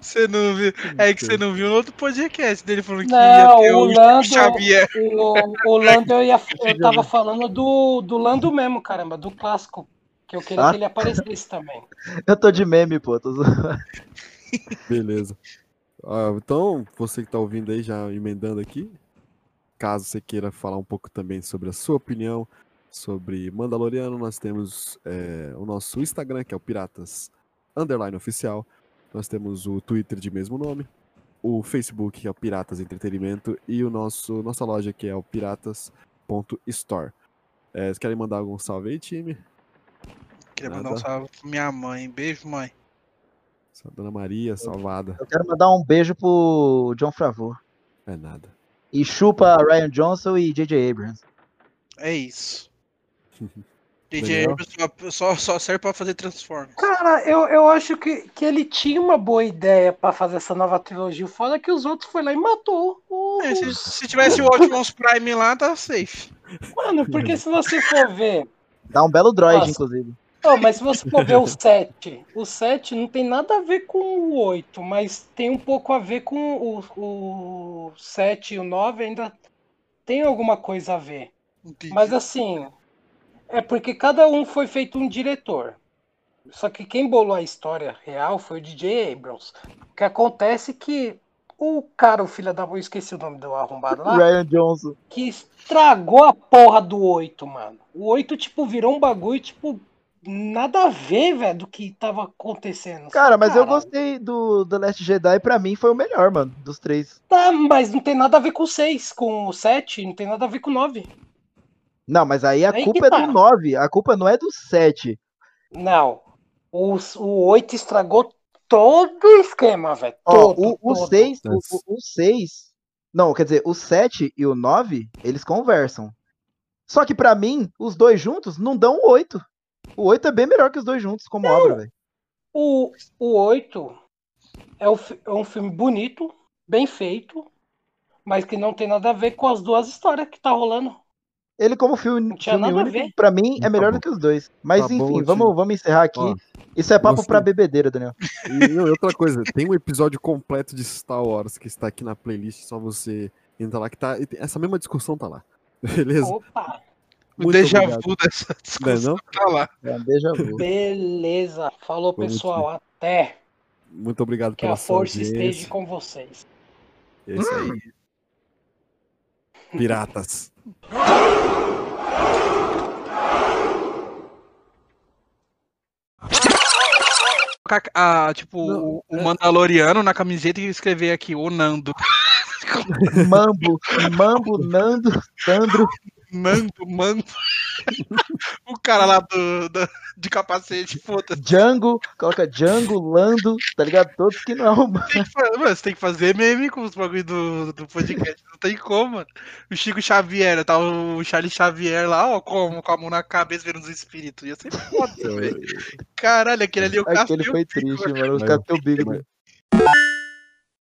Você não viu. É que você não viu no outro podcast dele falando que Não, ia ter o o Lando- Xavier. O, o Lando eu, ia, [LAUGHS] eu tava falando do, do Lando mesmo, caramba, do clássico. Que eu queria Ah. que ele aparecesse também. Eu tô de meme, pô. tô. [LAUGHS] Beleza. Ah, então, você que tá ouvindo aí, já emendando aqui, caso você queira falar um pouco também sobre a sua opinião sobre Mandaloriano, nós temos é, o nosso Instagram, que é o Piratas Underline Oficial. Nós temos o Twitter de mesmo nome, o Facebook, que é o Piratas Entretenimento, e o nosso nossa loja, que é o piratas.store. É, vocês querem mandar algum salve aí, time? Queria mandar um Nada. salve pra minha mãe. Beijo, mãe. Dona Maria, salvada. Eu quero mandar um beijo pro John Favreau. É nada. E chupa Ryan Johnson e J.J. Abrams. É isso. DJ? Abrams só, só, serve pra fazer Transformers. Cara, eu, eu acho que, que ele tinha uma boa ideia pra fazer essa nova trilogia. O foda é que os outros foi lá e matou. o- É, se, se tivesse o Optimus Prime lá, tá safe. Mano, porque se você for ver. Dá um belo droid, Nossa. inclusive. Não, mas se você for ver o 7, o 7 não tem nada a ver com o 8, mas tem um pouco a ver com o, o 7 e o 9, ainda tem alguma coisa a ver. Entendi. Mas assim, é porque cada um foi feito um diretor. Só que quem bolou a história real foi o DJ Abrams. O que acontece é que o cara, o filho da. Eu esqueci o nome do arrombado lá. Ryan Johnson. que estragou a porra do 8, mano. O 8, tipo, virou um bagulho, tipo, nada a ver, velho, do que tava acontecendo. Cara, mas eu Caralho. gostei do The Last Jedi, pra mim foi o melhor, mano, dos três. Tá, mas não tem nada a ver com o 6, com o 7, não tem nada a ver com o 9. Não, mas aí a Aí culpa é tá. do 9, a culpa não é do 7. Não. O, o 8 estragou todo o esquema, velho. O, o todo. 6, o, Nossa. o, o 6, não, quer dizer, o 7 e o 9, eles conversam. Só que pra mim, os dois juntos não dão o 8. O 8 é bem melhor que os dois juntos como obra, velho. O, o 8 é, o é um filme bonito, bem feito, mas que não tem nada a ver com as duas histórias que tá rolando. Ele como filme, filme a único, pra mim, é Tá melhor bom. do que os dois. Mas Tá bom, enfim, time. vamos, vamos encerrar aqui. Ó, Isso é papo gostei. pra bebedeira, Daniel. E não, e outra coisa, tem um episódio completo de Star Wars que está aqui na playlist, só você entra lá que tá. Essa mesma discussão tá lá. [LAUGHS] Beleza? Opa, O Muito déjà obrigado. vu dessa Não é discussão não? tá lá. É um déjà vu. beleza. Falou, Vamos pessoal. Até. Muito obrigado Que pela a sua força esteja audiência. com vocês. É isso aí. [LAUGHS] Piratas. Ca- ah, tipo, Não, o, o Mandaloriano na camiseta e escrever aqui, o Nando. Mambo, Mambo, Nando, Sandro. Nando, mano. [LAUGHS] o cara lá do, do- de capacete, foda-se. Django, coloca Django, Lando, tá ligado? Todos que não, mano. Tem que fa- Mano, você tem que fazer meme com os bagulho do, do podcast. Não tem como, mano. O Chico Xavier, tá o Charles Xavier lá, ó, com, com a mão na cabeça vendo os espíritos. Ia ser foda, velho. Caralho, aquele ali é o Aquele foi triste, mano. O bico. mas- né?